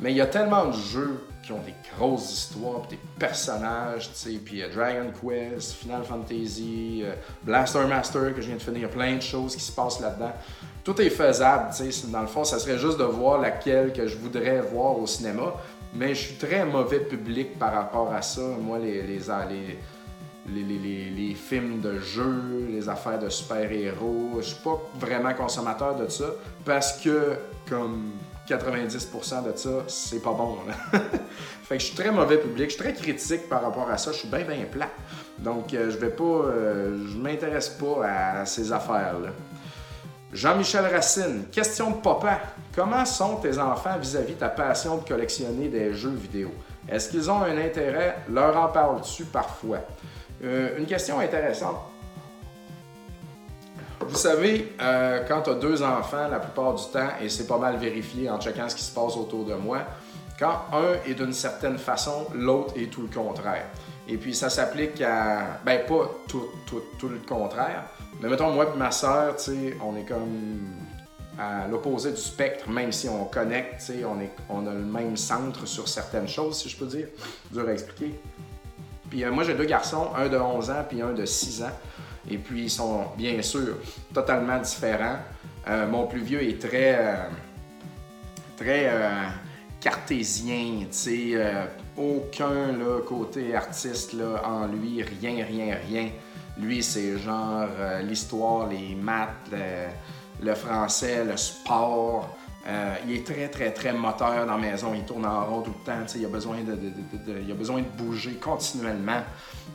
Mais il y a tellement de jeux qui ont des grosses histoires, des personnages, tu sais, puis euh, Dragon Quest, Final Fantasy, euh, Blaster Master, que je viens de finir, plein de choses qui se passent là-dedans. Tout est faisable, tu sais. Dans le fond, ça serait juste de voir laquelle que je voudrais voir au cinéma. Mais je suis très mauvais public par rapport à ça. Moi, les, les, les- les- les films de jeux, les affaires de super-héros, je suis pas vraiment consommateur de ça parce que, comme 90% de ça, c'est pas bon. fait que je suis très mauvais public, je suis très critique par rapport à ça, je suis bien, bien plat. Donc, euh, je vais pas. euh, je m'intéresse pas à ces affaires-là. Jean-Michel Racine, question de papa. Comment sont tes enfants vis-à-vis de ta passion de collectionner des jeux vidéo? Est-ce qu'ils ont un intérêt? Leur en parles-tu parfois? Euh, une question intéressante. Vous savez, euh, quand tu as deux enfants, la plupart du temps, et c'est pas mal vérifié en checkant ce qui se passe autour de moi, quand un est d'une certaine façon, l'autre est tout le contraire. Et puis ça s'applique à, ben pas tout, tout, tout le contraire, mais mettons moi et ma soeur, tu sais, on est comme à l'opposé du spectre, même si on connecte, tu sais, on, est, on a le même centre sur certaines choses, si je peux dire. Dur à expliquer. Puis euh, moi, j'ai deux garçons, un de 11 ans puis un de 6 ans. Et puis, ils sont bien sûr totalement différents. Euh, mon plus vieux est très, euh, très euh, cartésien, tu aucun côté artiste en lui, rien, rien, rien. Lui, c'est genre l'histoire, les maths, le, français, le sport. Il est très, très, très moteur dans la maison. Il tourne en rond tout le temps. Il a, besoin de, il a besoin de bouger continuellement.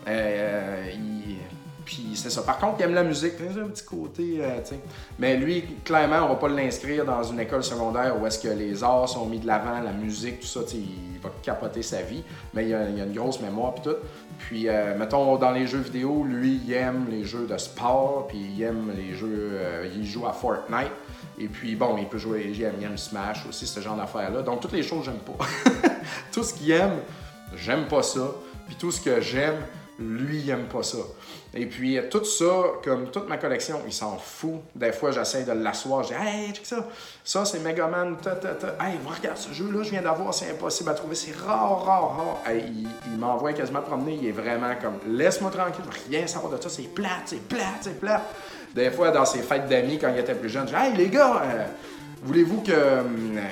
Il- Puis c'est ça. Par contre, il aime la musique. Il un petit côté, euh, tu. Mais lui, clairement, on va pas l'inscrire dans une école secondaire où est-ce que les arts sont mis de l'avant, la musique, tout ça. Il va capoter sa vie. Mais il a, a une grosse mémoire puis tout. Puis, euh, mettons, dans les jeux vidéo, lui, il aime les jeux de sport, puis il aime les jeux... euh, il joue à Fortnite. Et puis, bon, il peut jouer... Il aime, il aime Smash aussi, ce genre d'affaires-là. Donc, toutes les choses, j'aime pas. Tout ce qu'il aime, j'aime pas ça. Puis tout ce que j'aime, lui, il aime pas ça. Et puis, tout ça, comme toute ma collection, il s'en fout. Des fois, j'essaie de l'asseoir. Je dis, hey, check ça. Ça, c'est Megaman. Ta, ta. Hey, regarde ce jeu-là, je viens d'avoir, c'est impossible à trouver. C'est rare, rare, rare. il, m'envoie quasiment promener. Il est vraiment comme, laisse-moi tranquille, rien savoir de ça. C'est plate, c'est plate, c'est plate. Des fois, dans ses fêtes d'amis, quand il était plus jeune, je dis, hey, les gars, euh, Voulez-vous que,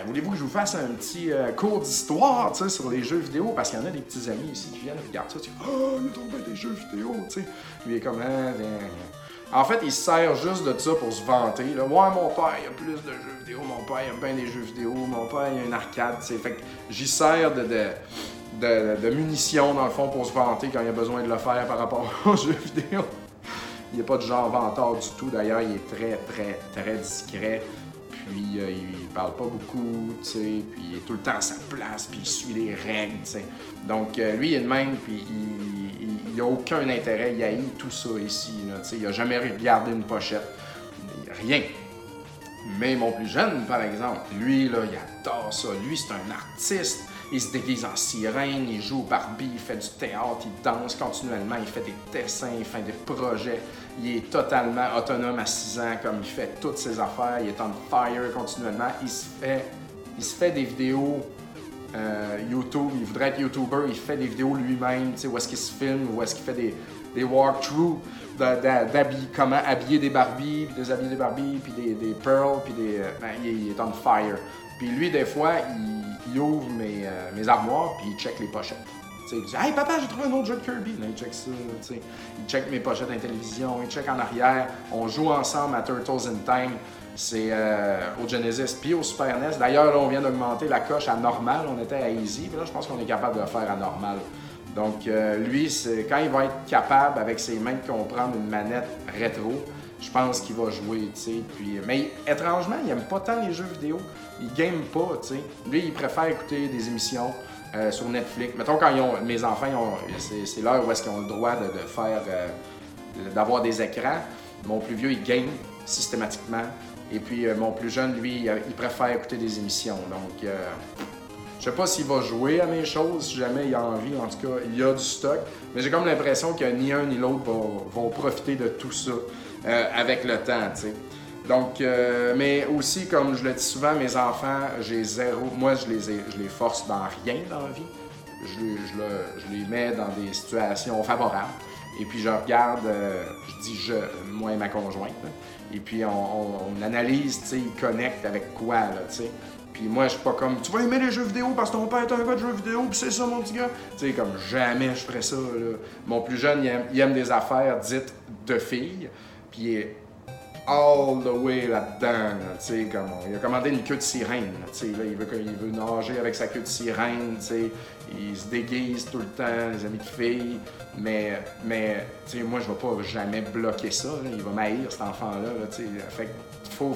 voulez-vous que je vous fasse un petit euh, cours d'histoire sur les jeux vidéo? Parce qu'il y en a des petits amis ici qui viennent regarder ça. Tu oh, il y a des jeux vidéo. sais. Lui, est comme. Hein, en fait, il se sert juste de ça pour se vanter. Là. Ouais, mon père, il a plus de jeux vidéo. Mon père, il aime bien des jeux vidéo. Mon père, il a une arcade. T'sais. Fait que j'y sers de, de, munitions, dans le fond, pour se vanter quand il a besoin de le faire par rapport aux jeux vidéo. Il n'est pas du genre vantard du tout. D'ailleurs, il est très, très, très discret puis euh, il parle pas beaucoup, tu sais, puis il est tout le temps à sa place, puis il suit les règles, tu sais. Donc euh, lui, il est de même, puis il, a aucun intérêt, il haït tout ça ici, tu sais. Il a jamais regardé une pochette, rien. Mais mon plus jeune, par exemple, lui, là, il adore ça. Lui, c'est un artiste. Il se déguise en sirène, il joue au Barbie, il fait du théâtre, il danse continuellement, il fait des dessins, il fait des projets. Il est totalement autonome à 6 ans, comme il fait toutes ses affaires, il est on fire continuellement. Il se fait, il se fait des vidéos euh, YouTube, il voudrait être YouTuber, il fait des vidéos lui-même, tu sais, où est-ce qu'il se filme, où est-ce qu'il fait des, des walkthroughs d'habiller, comment habiller des Barbies, puis des habiller des Barbies, puis des, des pearls, puis des. Euh, ben, il, est on fire. Puis lui, des fois, il, ouvre mes, euh, mes, armoires, puis il check les pochettes. Il dit Hey papa, j'ai trouvé un autre jeu de Kirby. Il check ça. sais. Il check mes pochettes en télévision, il check en arrière. On joue ensemble à Turtles in Time. C'est euh, au Genesis puis au Super NES. D'ailleurs, on vient d'augmenter la coche à normal. On était à easy. Puis là, je pense qu'on est capable de le faire à normal. Donc, euh, lui, quand il va être capable, avec ses mains, de comprendre une manette rétro, je pense qu'il va jouer, tu sais. Puis, mais étrangement, il aime pas tant les jeux vidéo. Il game pas, tu sais. Lui, il préfère écouter des émissions euh, sur Netflix. Mettons, quand ils ont, mes enfants, c'est l'heure où est-ce qu'ils ont le droit de, faire, euh, d'avoir des écrans. Mon plus vieux, il game systématiquement. Et puis, mon plus jeune, lui, il préfère écouter des émissions. Donc, je sais pas s'il va jouer à mes choses, si jamais il a envie. En tout cas, il y a du stock. Mais j'ai comme l'impression que ni un ni l'autre vont, profiter de tout ça euh, avec le temps, tu. Donc, euh, mais aussi, comme je le dis souvent, mes enfants, j'ai zéro. Moi, je les, les force dans rien dans la vie. Je, les mets dans des situations favorables. Et puis, je regarde, euh, je dis je, moi et ma conjointe. et puis, on, analyse, tu sais, ils connectent avec quoi, là, tu sais. Puis moi, je suis pas comme, tu vas aimer les jeux vidéo parce que ton père est un gars de jeux vidéo, puis c'est ça, mon petit gars. Tu sais, comme jamais je ferais ça. Mon plus jeune, il aime, des affaires dites de filles, puis il all the way là-dedans. tu sais, il a commandé une queue de sirène. Tu sais, il, veut, il veut nager avec sa queue de sirène. Tu sais, il se déguise tout le temps, les amis de filles. Mais, mais tu sais, moi, je vais pas jamais bloquer ça. Il va m'haïr, cet enfant-là. tu sais. Fait faut,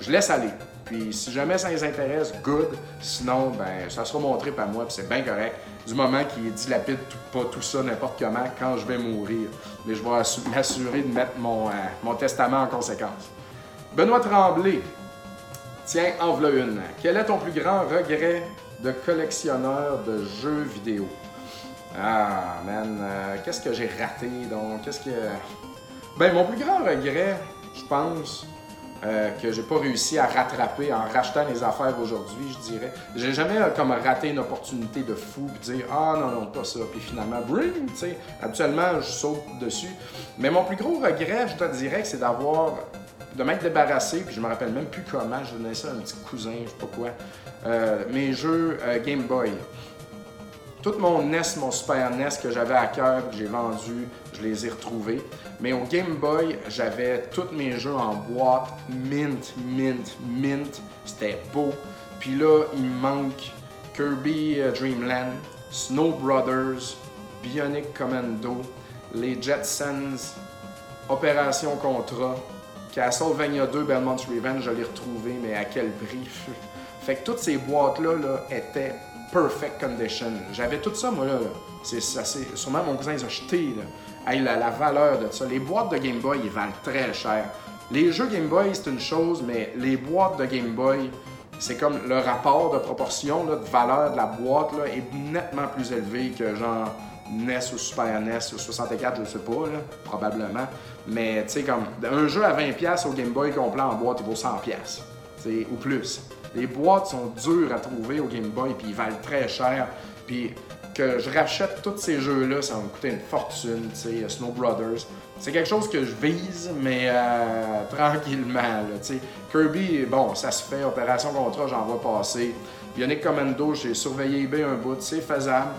je laisse aller. Puis si jamais ça les intéresse, good. Sinon, ben ça sera montré par moi, puis c'est bien correct. Du moment qu'il dilapide pas tout ça n'importe comment quand je vais mourir. Mais je vais m'assurer de mettre mon, euh, mon testament en conséquence. Benoît Tremblay, tiens, en une. Quel est ton plus grand regret de collectionneur de jeux vidéo? Ah, man, euh, qu'est-ce que j'ai raté donc? Qu'est-ce que. Ben, mon plus grand regret, je pense, euh, que j'ai pas réussi à rattraper en rachetant les affaires aujourd'hui, je dirais. J'ai jamais euh, comme raté une opportunité de fou puis dire ah non non pas ça puis finalement bring, tu sais. Habituellement je saute dessus. Mais mon plus gros regret, je te dirais, c'est d'avoir de m'être débarrassé puis je me rappelle même plus comment. Je donnais ça à un petit cousin, je sais pas quoi. Euh, mes jeux Game Boy. Tout mon NES, mon Super NES que j'avais à cœur, que j'ai vendu, je les ai retrouvés. Mais au Game Boy, j'avais tous mes jeux en boîte, mint, mint, mint. C'était beau. Puis là, il me manque Kirby euh, Dreamland, Snow Brothers, Bionic Commando, les Jetsons, Opération Contra, Castlevania 2, Belmont's Revenge, je l'ai retrouvé, mais à quel prix? fait que toutes ces boîtes-là là, étaient perfect condition. J'avais tout ça, moi, là. C'est, ça, c'est, sûrement mon cousin, ont acheté, là. La, la, valeur de ça. Les boîtes de Game Boy, ils valent très cher. Les jeux Game Boy, c'est une chose, mais les boîtes de Game Boy, c'est comme le rapport de proportion, là, de valeur de la boîte, là, est nettement plus élevé que, genre, NES ou Super NES ou 64, je sais pas, là, probablement. Mais tu sais, comme un jeu à 20$ au Game Boy complet en boîte, il vaut 100$ ou plus. Les boîtes sont dures à trouver au Game Boy, puis ils valent très cher. Puis que je rachète tous ces jeux-là, ça va me coûter une fortune, tu sais, Snow Brothers. C'est quelque chose que je vise, mais euh, tranquillement, tu sais. Kirby, bon, ça se fait, Opération Contrat, j'en vois passer. Bionic Commando, j'ai surveillé eBay un bout, c'est faisable.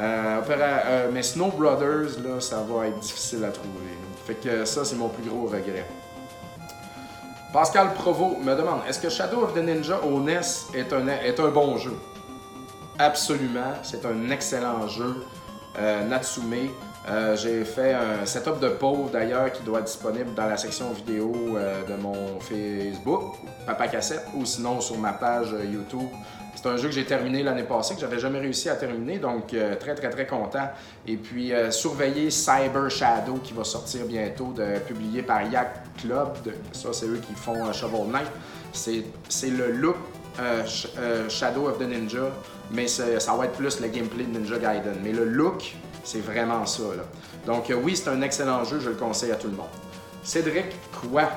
Euh, euh, mais Snow Brothers, là, ça va être difficile à trouver. Fait que ça, c'est mon plus gros regret. Pascal Provo me demande est-ce que Shadow of the Ninja au NES est un, est un bon jeu? Absolument, c'est un excellent jeu. Euh, Natsume. Euh, j'ai fait un setup de pauvre d'ailleurs qui doit être disponible dans la section vidéo euh, de mon Facebook, Papa Cassette, ou sinon sur ma page YouTube. C'est un jeu que j'ai terminé l'année passée, que j'avais jamais réussi à terminer, donc très très très content. Et puis surveiller Cyber Shadow qui va sortir bientôt, de, publié par Yak Club. ça, c'est eux qui font Shovel Knight. C'est le look Shadow of the Ninja mais ça va être plus le gameplay de Ninja Gaiden. Mais le look, c'est vraiment ça. Donc euh, oui, c'est un excellent jeu, je le conseille à tout le monde. Cédric quoi?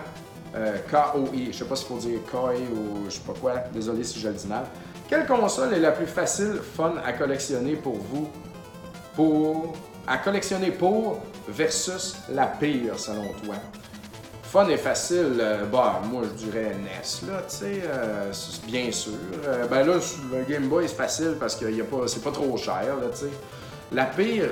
Euh, K-O-I, je sais pas s'il faut dire K ou je sais pas quoi, désolé si je le dis mal. Quelle console est la plus facile, fun à collectionner pour vous? Pour. à collectionner pour versus la pire selon toi? Fun et facile, euh, bah, moi je dirais NES, là, tu sais, euh, bien sûr. Euh, ben là, le Game Boy c'est facile parce que c'est pas trop cher, là, tu sais. La pire,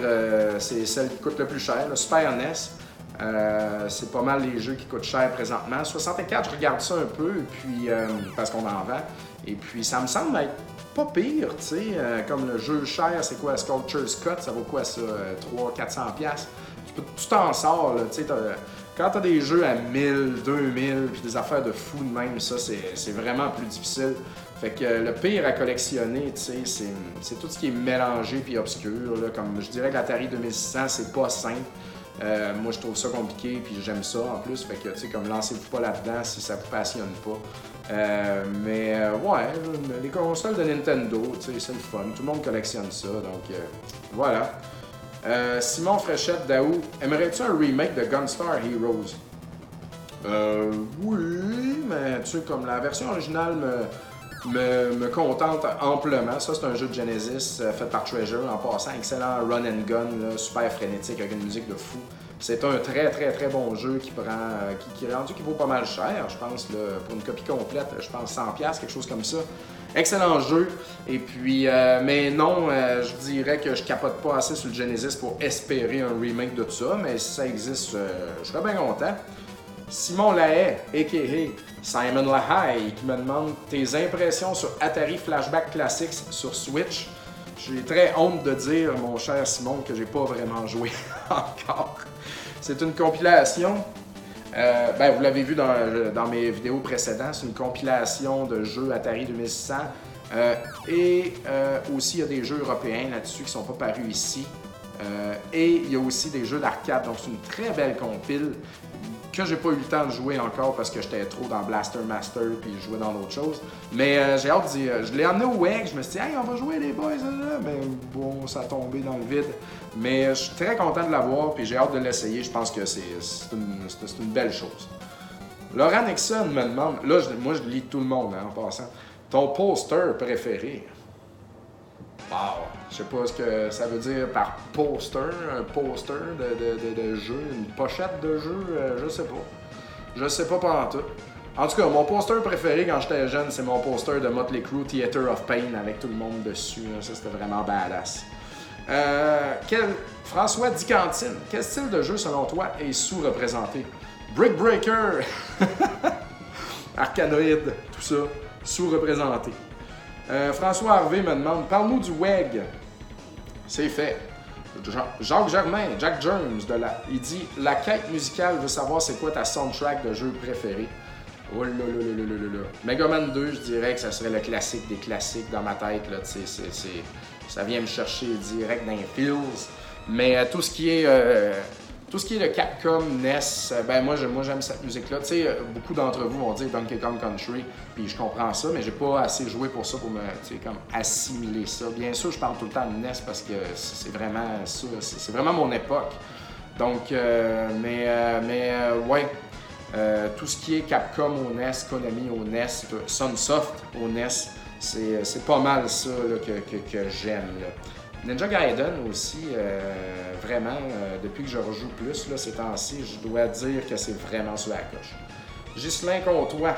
c'est celle qui coûte le plus cher, le Super NES. c'est pas mal les jeux qui coûtent cher présentement. 64, je regarde ça un peu, puis, parce qu'on en vend. Et puis, ça me semble être pas pire, tu sais. comme le jeu cher, c'est quoi, Sculpture's Cut, ça vaut quoi ça? 300-400$. Tu, t'en sors, là, tu sais quand tu as des jeux à 1000, 2000, puis des affaires de fou de même, ça, c'est vraiment plus difficile. Fait que le pire à collectionner, c'est tout ce qui est mélangé puis obscur. Comme je dirais que l'Atari 2600, c'est pas simple. Euh, moi, je trouve ça compliqué, puis j'aime ça en plus. Fait que, tu sais, comme lancez-vous pas là-dedans si ça vous passionne pas. Euh, mais euh, ouais, les consoles de Nintendo, c'est le fun. Tout le monde collectionne ça, donc voilà. Euh, Simon Fréchette Daou, aimerais-tu un remake de Gunstar Heroes? Euh, oui, mais tu sais, comme la version originale me, me, contente amplement. Ça, c'est un jeu de Genesis euh, fait par Treasure. En passant, excellent run and gun, super frénétique avec une musique de fou. C'est un très très très bon jeu qui prend, euh, qui, rendu qui vaut pas mal cher, je pense, pour une copie complète, je pense 100$, quelque chose comme ça. Excellent jeu. Et puis, euh, mais non, euh, je dirais que je capote pas assez sur le Genesis pour espérer un remake de tout ça, mais si ça existe, euh, je serais bien content. Simon Lahaye, a.k.a. Simon Lahaye, qui me demande tes impressions sur Atari Flashback Classics sur Switch. J'ai très honte de dire, mon cher Simon, que j'ai pas vraiment joué encore. C'est une compilation euh, ben, vous l'avez vu dans, mes vidéos précédentes, c'est une compilation de jeux Atari 2600. Euh, et euh, aussi, il y a des jeux européens là-dessus qui ne sont pas parus ici. et il y a aussi des jeux d'arcade. Donc, c'est une très belle compile que j'ai pas eu le temps de jouer encore parce que j'étais trop dans Blaster Master puis je jouais dans d'autres choses. Mais euh, j'ai hâte d'y. Euh, je l'ai emmené au WEG, je me suis dit, hey, on va jouer les boys là. Mais bon, ça a tombé dans le vide. Mais euh, je suis très content de l'avoir puis j'ai hâte de l'essayer. Je pense que c'est une, une, belle chose. Laurent Nixon me demande, là, moi je lis tout le monde hein, en passant, ton poster préféré? Je sais pas ce que ça veut dire par poster, un poster de, de, jeu, une pochette de jeu, euh, je sais pas. Je sais pas pendant tout. En tout cas, mon poster préféré quand j'étais jeune, c'est mon poster de Motley Crue Theater of Pain avec tout le monde dessus. Ça, c'était vraiment badass. Euh, quel... François Dicantine, quel style de jeu selon toi est sous-représenté? Brick Breaker, Arcanoid, tout ça, sous-représenté. Euh, François Harvey me demande Parle-nous du WEG. C'est fait. Jacques Germain, Jack Jones, de la, il dit La quête musicale veut savoir c'est quoi ta soundtrack de jeu préféré. Oh là là là là là là. Mega Man 2, je dirais que ça serait le classique des classiques dans ma tête. Là, c'est, ça vient me chercher direct dans les feels. Mais euh, tout ce qui est. Euh, Tout ce qui est le Capcom NES, ben moi, j'aime cette musique-là. Tu sais, beaucoup d'entre vous vont dire Donkey Kong Country, puis je comprends ça, mais j'ai pas assez joué pour ça pour me, comme assimiler ça. Bien sûr, je parle tout le temps de NES parce que c'est vraiment ça, c'est vraiment mon époque. Donc, euh, mais, euh, mais euh, ouais, tout ce qui est Capcom au NES, Konami au NES, Sunsoft au NES, c'est pas mal ça que, j'aime. Ninja Gaiden aussi, vraiment, depuis que je rejoue plus ces temps-ci, je dois dire que c'est vraiment sur la coche. Ghislain toi,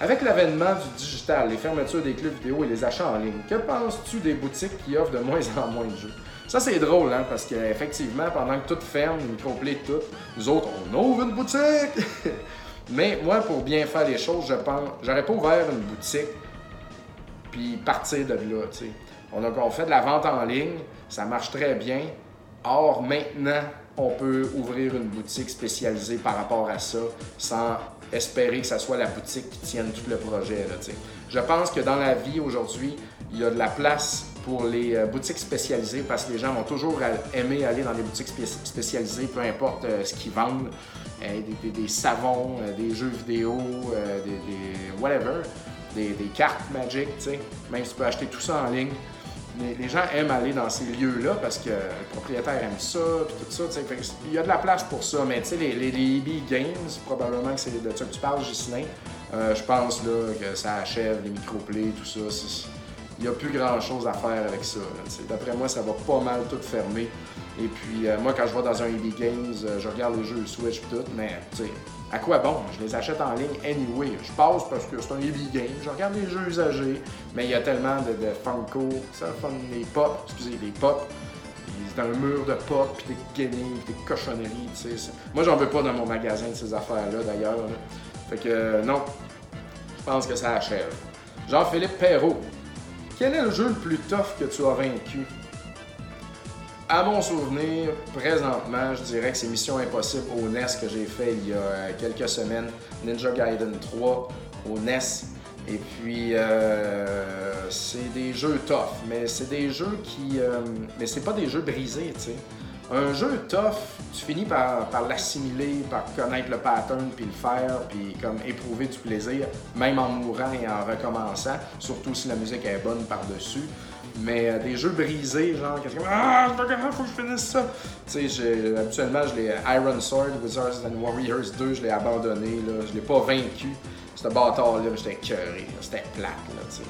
avec l'avènement du digital, les fermetures des clubs vidéo et les achats en ligne, que penses-tu des boutiques qui offrent de moins en moins de jeux? Ça, c'est drôle, hein, parce qu'effectivement, pendant que tout ferme, Microplay, tout, nous autres, on ouvre une boutique! Mais moi, pour bien faire les choses, je pense, j'aurais pas ouvert une boutique puis partir de là, tu sais. On a fait de la vente en ligne, ça marche très bien. Or, maintenant, on peut ouvrir une boutique spécialisée par rapport à ça sans espérer que ça soit la boutique qui tienne tout le projet. Je pense que dans la vie aujourd'hui, il y a de la place pour les euh, boutiques spécialisées parce que les gens vont toujours aimer aller dans les boutiques spécialisées, peu importe euh, ce qu'ils vendent. Euh, des, savons, des jeux vidéo, des, whatever, des, cartes Magic, tu sais. Même si tu peux acheter tout ça en ligne. Les, gens aiment aller dans ces lieux-là parce que le propriétaire aime ça, puis tout ça. Il y a de la place pour ça, mais tu sais, les, les, EB Games, probablement que c'est de ça que tu parles, Gislain. je pense là, que ça achève les microplays, tout ça il n'y a plus grand-chose à faire avec ça. D'après moi, ça va pas mal tout fermer. Et puis, euh, moi, quand je vais dans un EB Games, euh, je regarde les jeux Switch et tout, mais tu sais, à quoi bon? Je les achète en ligne anyway. Je passe parce que c'est un EB Games, je regarde les jeux usagés, mais il y a tellement de, de Funko, ça, fun, les pop, excusez, les pop. C'est un mur de pop, puis des gaming, des cochonneries, tu sais. Moi, j'en veux pas dans mon magasin de ces affaires-là, d'ailleurs. Fait que, euh, non, je pense que ça achève. Jean-Philippe Perrault, quel est le jeu le plus tough que tu as vaincu? À mon souvenir, présentement, je dirais que c'est Mission Impossible au NES que j'ai fait il y a euh, quelques semaines. Ninja Gaiden 3 au NES. Et puis, euh, c'est des jeux tough, mais c'est des jeux qui. Euh, mais c'est pas des jeux brisés, tu sais. Un jeu tough, tu finis par, l'assimiler, par connaître le pattern, puis le faire, puis comme éprouver du plaisir, même en mourant et en recommençant, surtout si la musique est bonne par-dessus. Mais euh, des jeux brisés, genre, qu'est-ce que. Ah, faut que je finisse ça! Tu sais, habituellement, je l'ai. Iron Sword, Wizards and Warriors 2, je l'ai abandonné, là. Je l'ai pas vaincu. Ce bâtard-là, j'étais cœuré, c'était plate, là, tu sais.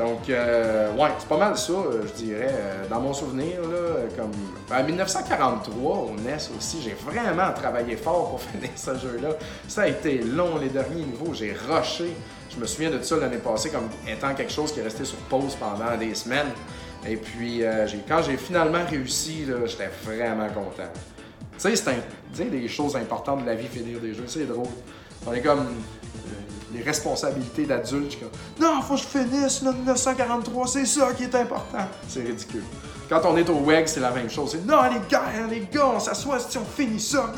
Donc, euh, ouais, c'est pas mal ça, je dirais. Euh, dans mon souvenir, là, comme. En 1943, au NES aussi, j'ai vraiment travaillé fort pour finir ce jeu-là. Ça a été long, les derniers niveaux, j'ai rushé. Je me souviens de ça l'année passée comme étant quelque chose qui est resté sur pause pendant des semaines. Et puis, euh, quand j'ai finalement réussi, j'étais vraiment content. Tu sais, c'est des choses importantes de la vie, finir des jeux. C'est drôle. On est comme les responsabilités d'adulte. non, faut que je finisse le 1943, c'est ça qui est important. C'est ridicule. Quand on est au WEG, c'est la même chose. C'est non, les gars, les gars, on s'assoit si on finit ça.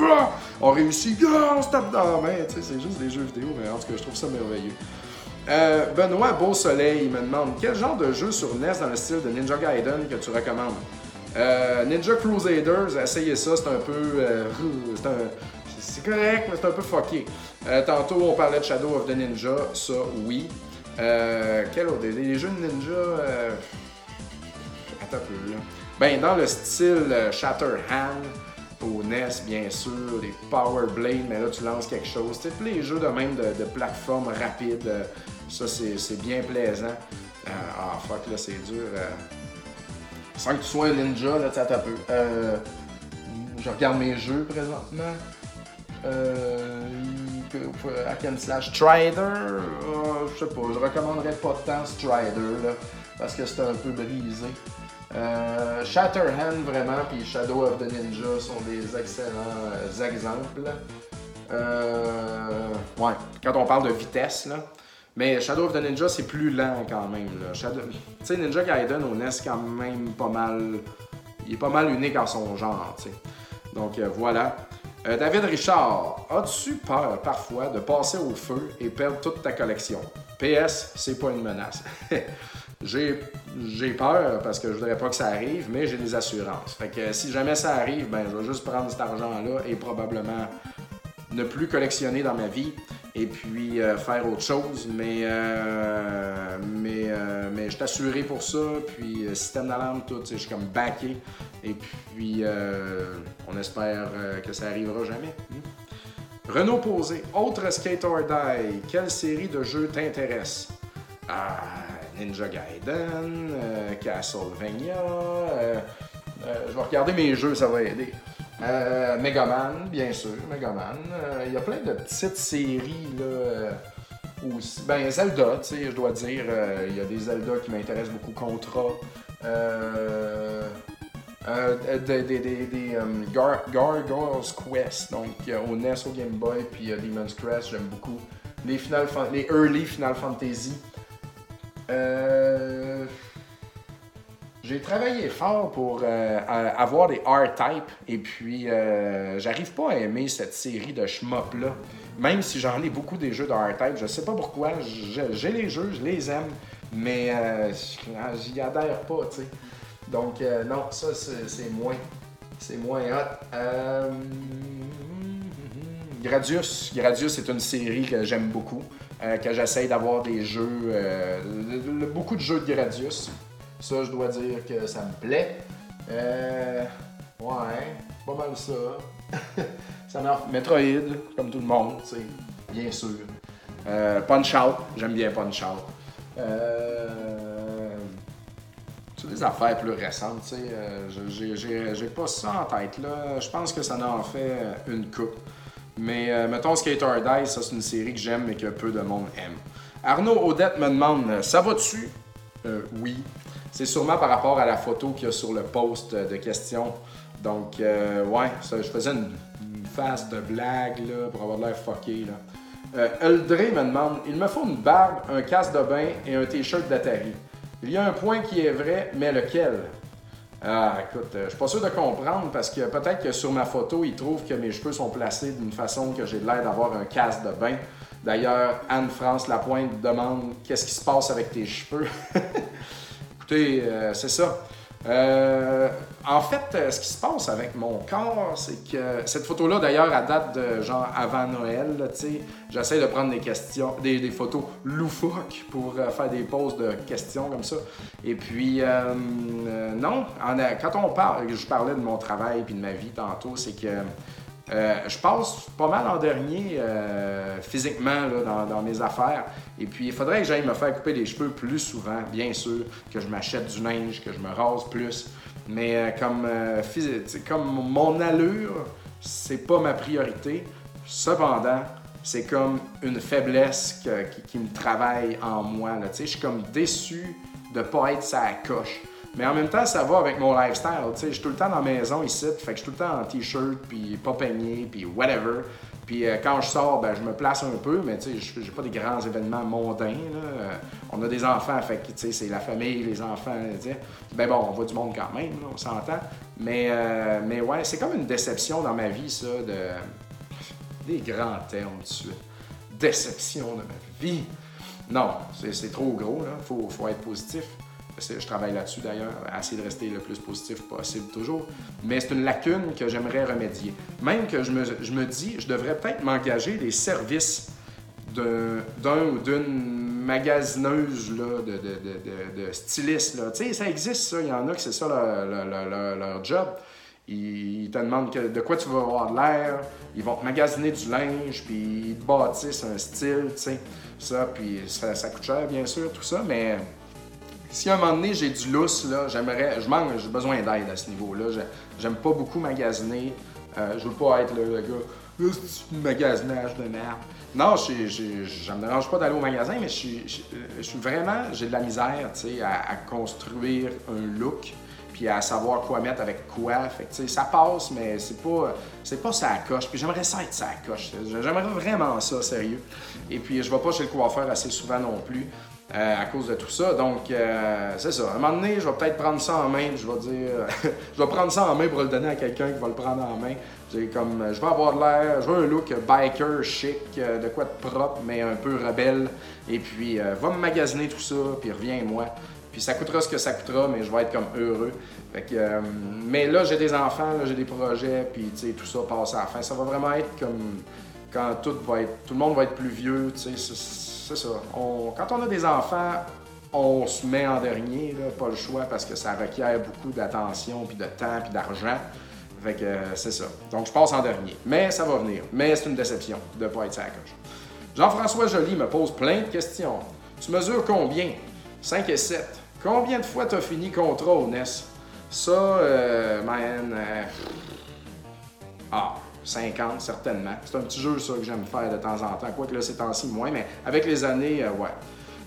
On réussit, on se tape dans la main. c'est juste des jeux vidéo, mais en tout cas, je trouve ça merveilleux. Euh, Benoît Beau Soleil me demande quel genre de jeu sur NES dans le style de Ninja Gaiden que tu recommandes? Euh, Ninja Crusaders, essayez ça, c'est un peu. Euh, c'est correct, mais c'est un peu fucké. Euh, tantôt, on parlait de Shadow of the Ninja, ça, oui. Euh, quel autre? Les jeux de ninja. Euh... Attends un peu, là. Ben, dans le style euh, Shatterhand, au NES, bien sûr, des Power Blade, mais là, tu lances quelque chose. Tu sais, les jeux de même de, plateforme rapide, ça, c'est bien plaisant. ah, fuck, là, c'est dur. Sans que tu sois un ninja, là, tu un peu. je regarde mes jeux présentement. Euh, and slash Strider, euh, je sais pas, je recommanderais pas tant Strider là, parce que c'est un peu brisé. Euh, Shatterhand vraiment, puis Shadow of the Ninja sont des excellents euh, exemples. Euh, ouais, quand on parle de vitesse là. Mais Shadow of the Ninja, c'est plus lent quand même. Tu sais, Ninja Gaiden on est quand même pas mal. Il est pas mal unique en son genre, tu sais. Donc voilà. Euh, David Richard, as-tu peur parfois de passer au feu et perdre toute ta collection? PS, c'est pas une menace. J'ai peur parce que je voudrais pas que ça arrive, mais j'ai des assurances. Fait que si jamais ça arrive, ben je vais juste prendre cet argent-là et probablement ne plus collectionner dans ma vie et puis euh, faire autre chose. Mais, euh, mais, euh, mais je assuré pour ça. Puis système d'alarme, tout, je suis comme backé. Et puis on espère que ça arrivera jamais. Hmm. Renault Posé, autre Skate or Die, quelle série de jeux t'intéresse? Ah, Ninja Gaiden, Castlevania. je vais regarder mes jeux, ça va aider. Euh, Megaman, bien sûr, Megaman. Euh, il y a plein de petites séries là. Euh, aussi. Ben Zelda, tu sais, je dois dire, il y a des Zelda qui m'intéressent beaucoup. Contra. des, des, des, Gargoyles Quest, donc au NES, au Game Boy, puis Demon's Crest, j'aime beaucoup. Les, Final les early Final Fantasy. J'ai travaillé fort pour euh, avoir des R-Type et puis euh, j'arrive pas à aimer cette série de schmop là. Même si j'en ai beaucoup des jeux de R-Type, je sais pas pourquoi. J'ai les jeux, je les aime, mais euh, j'y adhère pas, tu sais. Donc non, ça c'est moins. C'est moins hot. Gradius. Gradius est une série que j'aime beaucoup. que j'essaye d'avoir des jeux. beaucoup de jeux de Gradius. Ça, je dois dire que ça me plaît. Euh, ouais, pas mal ça. ça Metroid, comme tout le monde, tu sais, bien sûr. Euh, Punch Out, j'aime bien Punch Out. Euh, des affaires plus récentes, tu sais. Euh, j'ai pas ça en tête, là. Je pense que ça en fait une coupe. Mais mettons Skater Die, ça c'est une série que j'aime mais que peu de monde aime. Arnaud Odette me demande Ça va-tu? Oui. C'est sûrement par rapport à la photo qu'il y a sur le post de questions. Donc, euh, ouais, je faisais une, phase de blague pour avoir l'air fucké. Là. Euh, me demande Il me faut une barbe, un casque de bain et un t-shirt d'Atari. Il y a un point qui est vrai, mais lequel ah, écoute, euh, je suis pas sûr de comprendre parce que peut-être que sur ma photo, il trouve que mes cheveux sont placés d'une façon que j'ai l'air d'avoir un casque de bain. D'ailleurs, Anne-France Lapointe demande Qu'est-ce qui se passe avec tes cheveux Euh, c'est ça. Euh, en fait, euh, ce qui se passe avec mon corps, c'est que cette photo-là, d'ailleurs, à date de genre avant Noël, j'essaie de prendre des questions, des, photos loufoques pour faire des poses de questions comme ça. Et puis, non, quand on parle, je parlais de mon travail puis de ma vie tantôt, c'est que euh, je passe pas mal en dernier euh, physiquement dans, mes affaires. Et puis, il faudrait que j'aille me faire couper les cheveux plus souvent, bien sûr, que je m'achète du linge, que je me rase plus. Mais euh, comme, comme mon allure, c'est pas ma priorité. Cependant, c'est comme une faiblesse qui, me travaille en moi. Je suis comme déçu de pas être sa coche. Mais en même temps, ça va avec mon lifestyle. Je suis tout le temps dans la maison ici, fait que je suis tout le temps en t-shirt, puis pas peigné, puis whatever. Puis euh, quand je sors, ben, je me place un peu, mais tu sais, j'ai pas des grands événements mondains. Là. on a des enfants, fait que c'est la famille, les enfants. Ben bon, on voit du monde quand même, on s'entend. Mais, euh, mais ouais, c'est comme une déception dans ma vie, ça, de. Des grands termes tout de suite. Déception de ma vie. Non, c'est trop gros, là. Faut, faut être positif. Je travaille là-dessus d'ailleurs, essayer de rester le plus positif possible toujours. Mais c'est une lacune que j'aimerais remédier. Même que je me, je me dis, je devrais peut-être m'engager des services d'un ou d'une magasineuse là, de, de, de, styliste. Là. Ça existe, ça. Il y en a que c'est ça leur, job. Ils, te demandent de quoi tu vas avoir de l'air. Ils vont te magasiner du linge, puis ils te bâtissent un style, tu sais. Ça, puis ça, ça coûte cher, bien sûr, tout ça, mais si à un moment donné j'ai du lousse, là, j'aimerais, j'ai besoin d'aide à ce niveau-là. J'aime pas beaucoup magasiner. Euh, je veux pas être le, gars, c'est un magasinage de merde. Non, je me dérange pas d'aller au magasin, mais je suis vraiment, j'ai de la misère, sais, à, construire un look puis à savoir quoi mettre avec quoi. Fait que, ça passe, mais c'est pas, c'est pas ça coche. Puis j'aimerais ça être ça coche. J'aimerais vraiment ça, sérieux. Et puis je vais pas chez le coiffeur assez souvent non plus. Euh, à cause de tout ça. Donc, euh, c'est ça. À un moment donné, je vais peut-être prendre ça en main, je vais dire, je vais prendre ça en main pour le donner à quelqu'un qui va le prendre en main. comme, je vais avoir l'air, je veux un look biker, chic, euh, de quoi de propre, mais un peu rebelle. Et puis, va me magasiner tout ça, puis reviens-moi. Puis ça coûtera ce que ça coûtera, mais je vais être comme heureux. Fait que, euh, mais là, j'ai des enfants, j'ai des projets, puis tout ça passe à la fin. Ça va vraiment être comme quand tout va être, tout le monde va être plus vieux, tu sais, c'est ça. quand on a des enfants, on se met en dernier, pas le choix, parce que ça requiert beaucoup d'attention, puis de temps, puis d'argent. Fait que euh, c'est ça. Donc je passe en dernier. Mais ça va venir. Mais c'est une déception de ne pas être sa. Jean-François Joly me pose plein de questions. Tu mesures combien? 5 et 7. Combien de fois tu as fini contrat au? Ça, euh, man. Euh, ah, 50 certainement. C'est un petit jeu ça que j'aime faire de temps en temps. Quoique là, c'est temps-ci moins, mais avec les années, euh, ouais.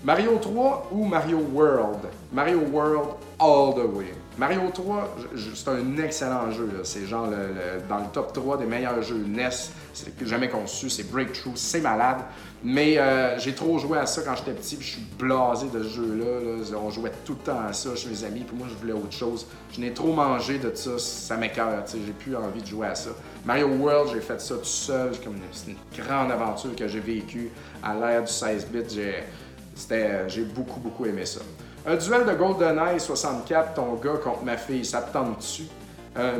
Mario 3 ou Mario World? Mario World all the way. Mario 3, c'est un excellent jeu. C'est genre dans le top 3 des meilleurs jeux NES c'est jamais conçu. C'est Breakthrough, c'est malade. Mais euh, j'ai trop joué à ça quand j'étais petit, je suis blasé de ce jeu-là. On jouait tout le temps à ça chez mes amis, puis moi je voulais autre chose. Je n'ai trop mangé de ça, ça m'écœure. J'ai plus envie de jouer à ça. Mario World, j'ai fait ça tout seul. C'est une grande aventure que j'ai vécue à l'ère du 16 bits. J'ai beaucoup, beaucoup aimé ça. Un duel de GoldenEye 64, ton gars contre ma fille, ça te tente dessus?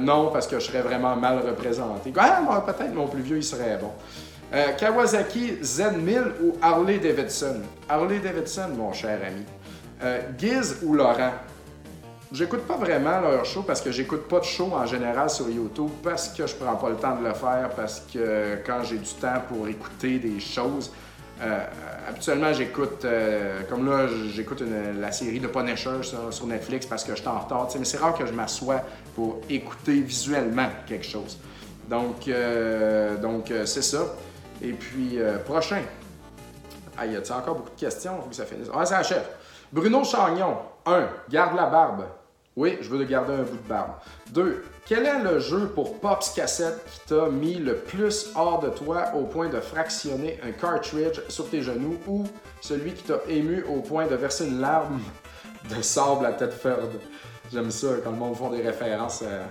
Non, parce que je serais vraiment mal représenté. Ah, peut-être mon plus vieux, il serait bon. Euh, Kawasaki Z1000 ou Harley Davidson? Harley Davidson, mon cher ami. Euh, Giz ou Laurent? J'écoute pas vraiment leur show parce que j'écoute pas de show en général sur YouTube parce que je prends pas le temps de le faire, parce que quand j'ai du temps pour écouter des choses, euh, habituellement, j'écoute, euh, comme là, j'écoute la série de Punisher sur, Netflix parce que je suis en retard. Mais c'est rare que je m'assoie pour écouter visuellement quelque chose. Donc, euh, donc c'est ça. Et puis, prochain. Ah, y a encore beaucoup de questions? Il faut que ça finisse. Ah, ça achève. Bruno Chagnon. 1. Garde la barbe. Oui, je veux garder un bout de barbe. 2. Quel est le jeu pour Pops Cassette qui t'a mis le plus hors de toi au point de fractionner un cartridge sur tes genoux ou celui qui t'a ému au point de verser une larme de sable à tête ferde? J'aime ça quand le monde font des références. Euh.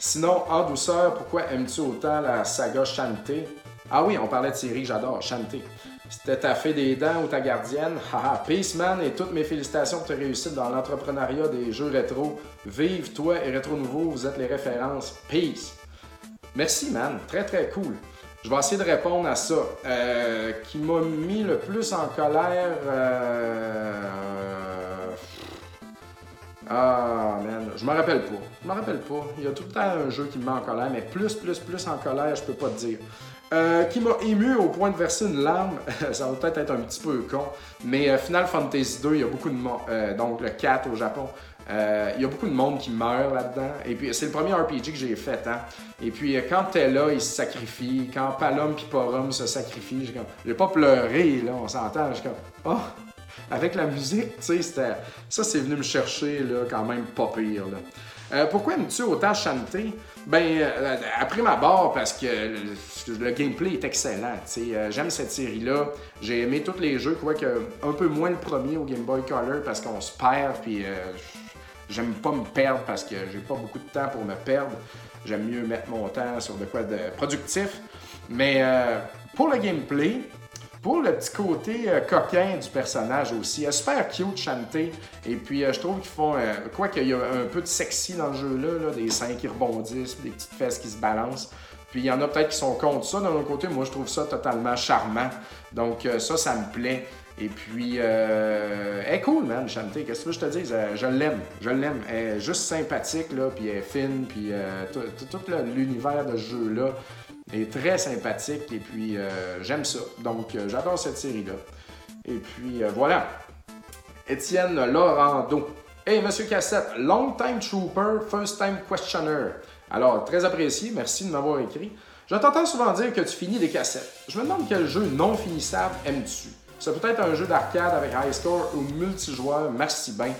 Sinon, en douceur, pourquoi aimes-tu autant la saga Shantae? Ah oui, on parlait de série j'adore, Shantae. C'était ta fée des dents ou ta gardienne? Haha, peace man et toutes mes félicitations pour ta réussite dans l'entrepreneuriat des jeux rétro. Vive toi et Rétro Nouveau, vous êtes les références. Peace. Merci man, très très cool. Je vais essayer de répondre à ça. Euh, qui m'a mis le plus en colère. Euh... Ah man, je me rappelle pas. Je me rappelle pas. Il y a tout le temps un jeu qui me met en colère, mais plus, plus, plus en colère, je peux pas te dire. Euh, qui m'a ému au point de verser une larme. ça va peut-être être un petit peu con, mais euh, Final Fantasy 2, il y a beaucoup de monde, euh, donc le 4 au Japon, il y a beaucoup de monde qui meurt là-dedans. Et puis c'est le premier RPG que j'ai fait. Hein? Et puis quand t'es là, il se sacrifie. Quand Palom et Porum se sacrifient, j'ai comme... pas pleuré, là, on s'entend. J'ai comme... Oh! Avec la musique, tu sais, ça c'est venu me chercher là, quand même pas pire. Euh, pourquoi aimes-tu autant chanter? Ben, euh, après ma barre, parce que le, gameplay est excellent. Euh, j'aime cette série-là. J'ai aimé tous les jeux, quoique un peu moins le premier au Game Boy Color parce qu'on se perd, puis j'aime pas me perdre parce que j'ai pas beaucoup de temps pour me perdre. J'aime mieux mettre mon temps sur de quoi de productif. Mais pour le gameplay, pour le petit côté euh, coquin du personnage aussi, est super cute chanter. Et puis euh, je trouve qu'ils font, euh, quoi qu'il y a un peu de sexy dans le jeu-là, des seins qui rebondissent, des petites fesses qui se balancent. Puis il y en a peut-être qui sont contre ça. D'un autre côté, moi je trouve ça totalement charmant. Donc ça, ça me plaît. Et puis, elle est cool, man, Chanté. Qu'est-ce que je te dis? je l'aime. Je l'aime. Elle est juste sympathique, là, puis elle est fine, puis tout l'univers de ce jeu-là est très sympathique et puis euh, j'aime ça. Donc euh, j'adore cette série-là. Et puis euh, voilà. Étienne Laurando. Hey Monsieur Cassette, long time trooper, first time questioner. Alors, très apprécié, merci de m'avoir écrit. Je t'entends souvent dire que tu finis des cassettes. Je me demande quel jeu non finissable aimes-tu? Ça peut être un jeu d'arcade avec high score ou multijoueur, merci bien.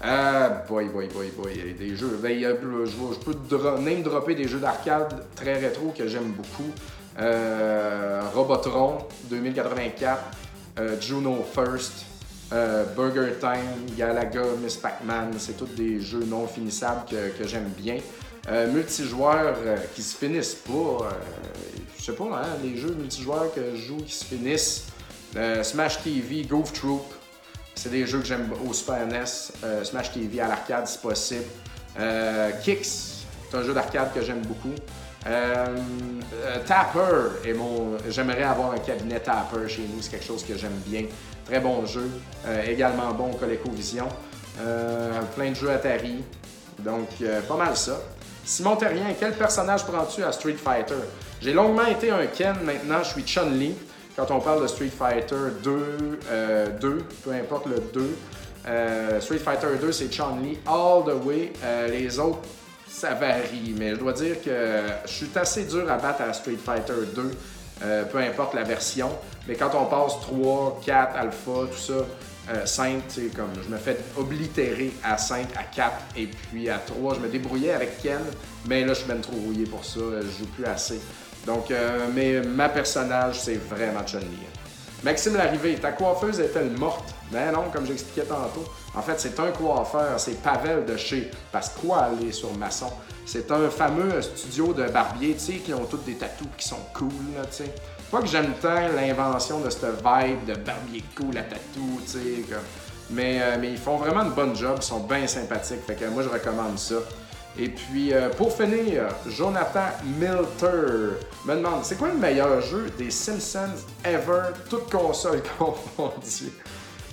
Ah, boy, boy, boy, boy. Des jeux. Ben, je, peux name dropper des jeux d'arcade très rétro que j'aime beaucoup. Euh, Robotron 2084, euh, Juno First, euh, Burger Time, Galaga, Miss Pac-Man. C'est tous des jeux non finissables que, j'aime bien. multijoueurs qui se finissent pas. je sais pas, hein, les jeux multijoueurs que je joue qui se finissent. Smash TV, Goof Troop. C'est des jeux que j'aime au Super NES, euh, Smash TV à l'arcade si possible. Euh, Kicks, c'est un jeu d'arcade que j'aime beaucoup. Euh, Tapper, et mon, j'aimerais avoir un cabinet Tapper chez nous, c'est quelque chose que j'aime bien. Très bon jeu, également bon ColecoVision. plein de jeux Atari, donc pas mal ça. Simon Terrien, quel personnage prends-tu à Street Fighter? J'ai longuement été un Ken, maintenant je suis Chun-Li. Quand on parle de Street Fighter 2, 2 peu importe le 2, euh, Street Fighter 2, c'est Chun-Li all the way. Euh, les autres, ça varie, mais je dois dire que je suis assez dur à battre à Street Fighter 2, euh, peu importe la version. Mais quand on passe 3, 4, Alpha, tout ça, 5, c'est comme je me fais oblitérer à 5, à 4 et puis à 3. Je me débrouillais avec Ken, mais là je suis même trop rouillé pour ça, je joue plus assez. Donc, mais ma personnage, c'est vraiment Chun-Li. Maxime Larrivée, ta coiffeuse est-elle morte? Ben non, comme j'expliquais tantôt. En fait, c'est un coiffeur, c'est Pavel de chez Pasquale sur Masson. C'est un fameux studio de barbiers, tu sais, qui ont tous des tatous qui sont cool, là, tu sais. Pas que j'aime tant l'invention de cette vibe de barbier cool à tatou, tu sais, mais, euh, mais ils font vraiment une bonne job, ils sont bien sympathiques, fait que moi je recommande ça. Et puis, euh, pour finir, Jonathan Milter me demande c'est quoi le meilleur jeu des Simpsons ever, toute console confondue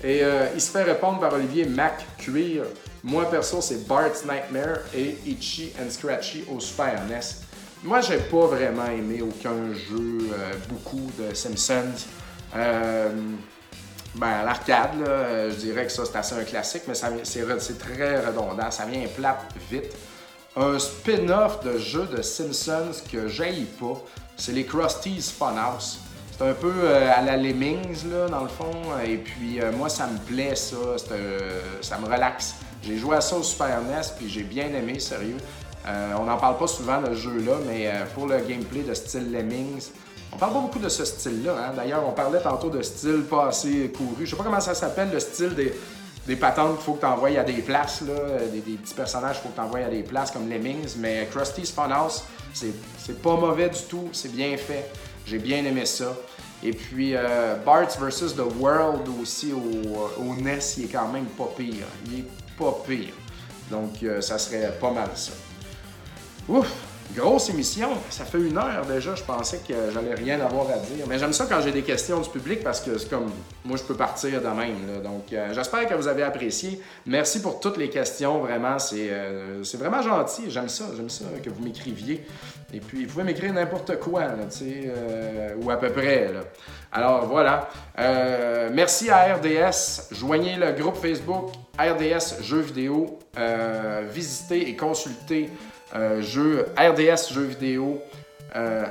Et euh, il se fait répondre par Olivier McQueer. Moi, perso, c'est Bart's Nightmare et Itchy and Scratchy au Super NES. Moi, j'ai pas vraiment aimé aucun jeu, euh, beaucoup de Simpsons. ben, l'arcade, je dirais que ça, c'est assez un classique, mais c'est très redondant. Ça vient plate vite un spin-off de jeu de Simpsons que j'aille pas. C'est les Krusty's Funhouse. C'est un peu euh, à la Lemmings, là, dans le fond. Et puis, euh, moi, ça me plaît, ça. Euh, ça me relaxe. J'ai joué à ça au Super NES, puis j'ai bien aimé, sérieux. on n'en parle pas souvent de ce jeu-là, mais pour le gameplay de style Lemmings, on parle pas beaucoup de ce style-là. Hein. D'ailleurs, on parlait tantôt de style pas assez couru. Je sais pas comment ça s'appelle, le style des, des patentes qu'il faut que tu envoies à des places, là, des, petits personnages qu'il faut que tu envoies à des places comme Lemmings. Mais Krusty's Funhouse, c'est pas mauvais du tout, c'est bien fait. J'ai bien aimé ça. Et puis euh, Bart's vs. The World aussi au, au, NES, il est quand même pas pire. Il est pas pire. Donc euh, ça serait pas mal ça. Ouf! Grosse émission, ça fait une heure déjà, je pensais que j'allais rien avoir à dire. Mais j'aime ça quand j'ai des questions du public parce que c'est comme moi je peux partir de même. Donc euh, j'espère que vous avez apprécié. Merci pour toutes les questions, vraiment, c'est euh, vraiment gentil. J'aime ça, j'aime ça que vous m'écriviez. Et puis vous pouvez m'écrire n'importe quoi, là, euh, ou à peu près. Alors voilà. merci à RDS. Joignez le groupe Facebook RDS Jeux vidéo. visitez et consultez euh, jeu, RDS jeux vidéo, euh,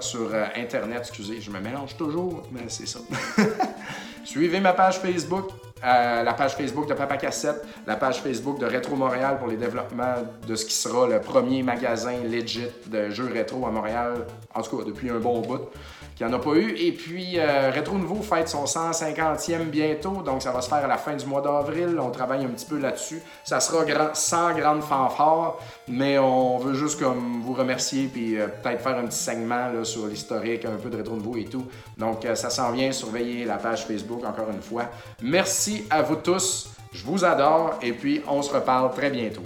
sur euh, Internet. Excusez, je me mélange toujours, mais c'est ça. Suivez ma page Facebook, la page Facebook de Papa Cassette, la page Facebook de Rétro Montréal pour les développements de ce qui sera le premier magasin legit de jeux rétro à Montréal, en tout cas depuis un bon bout qu'il n'y en a pas eu. Et puis, euh, Retro Nouveau fête son 150e bientôt, donc ça va se faire à la fin du mois d'avril. On travaille un petit peu là-dessus. Ça sera grand, sans grande fanfare, mais on veut juste comme vous remercier puis euh, peut-être faire un petit segment là, sur l'historique, un peu de Retro Nouveau et tout. Donc, euh, ça s'en vient. Surveillez la page Facebook encore une fois. Merci à vous tous. Je vous adore et puis on se reparle très bientôt.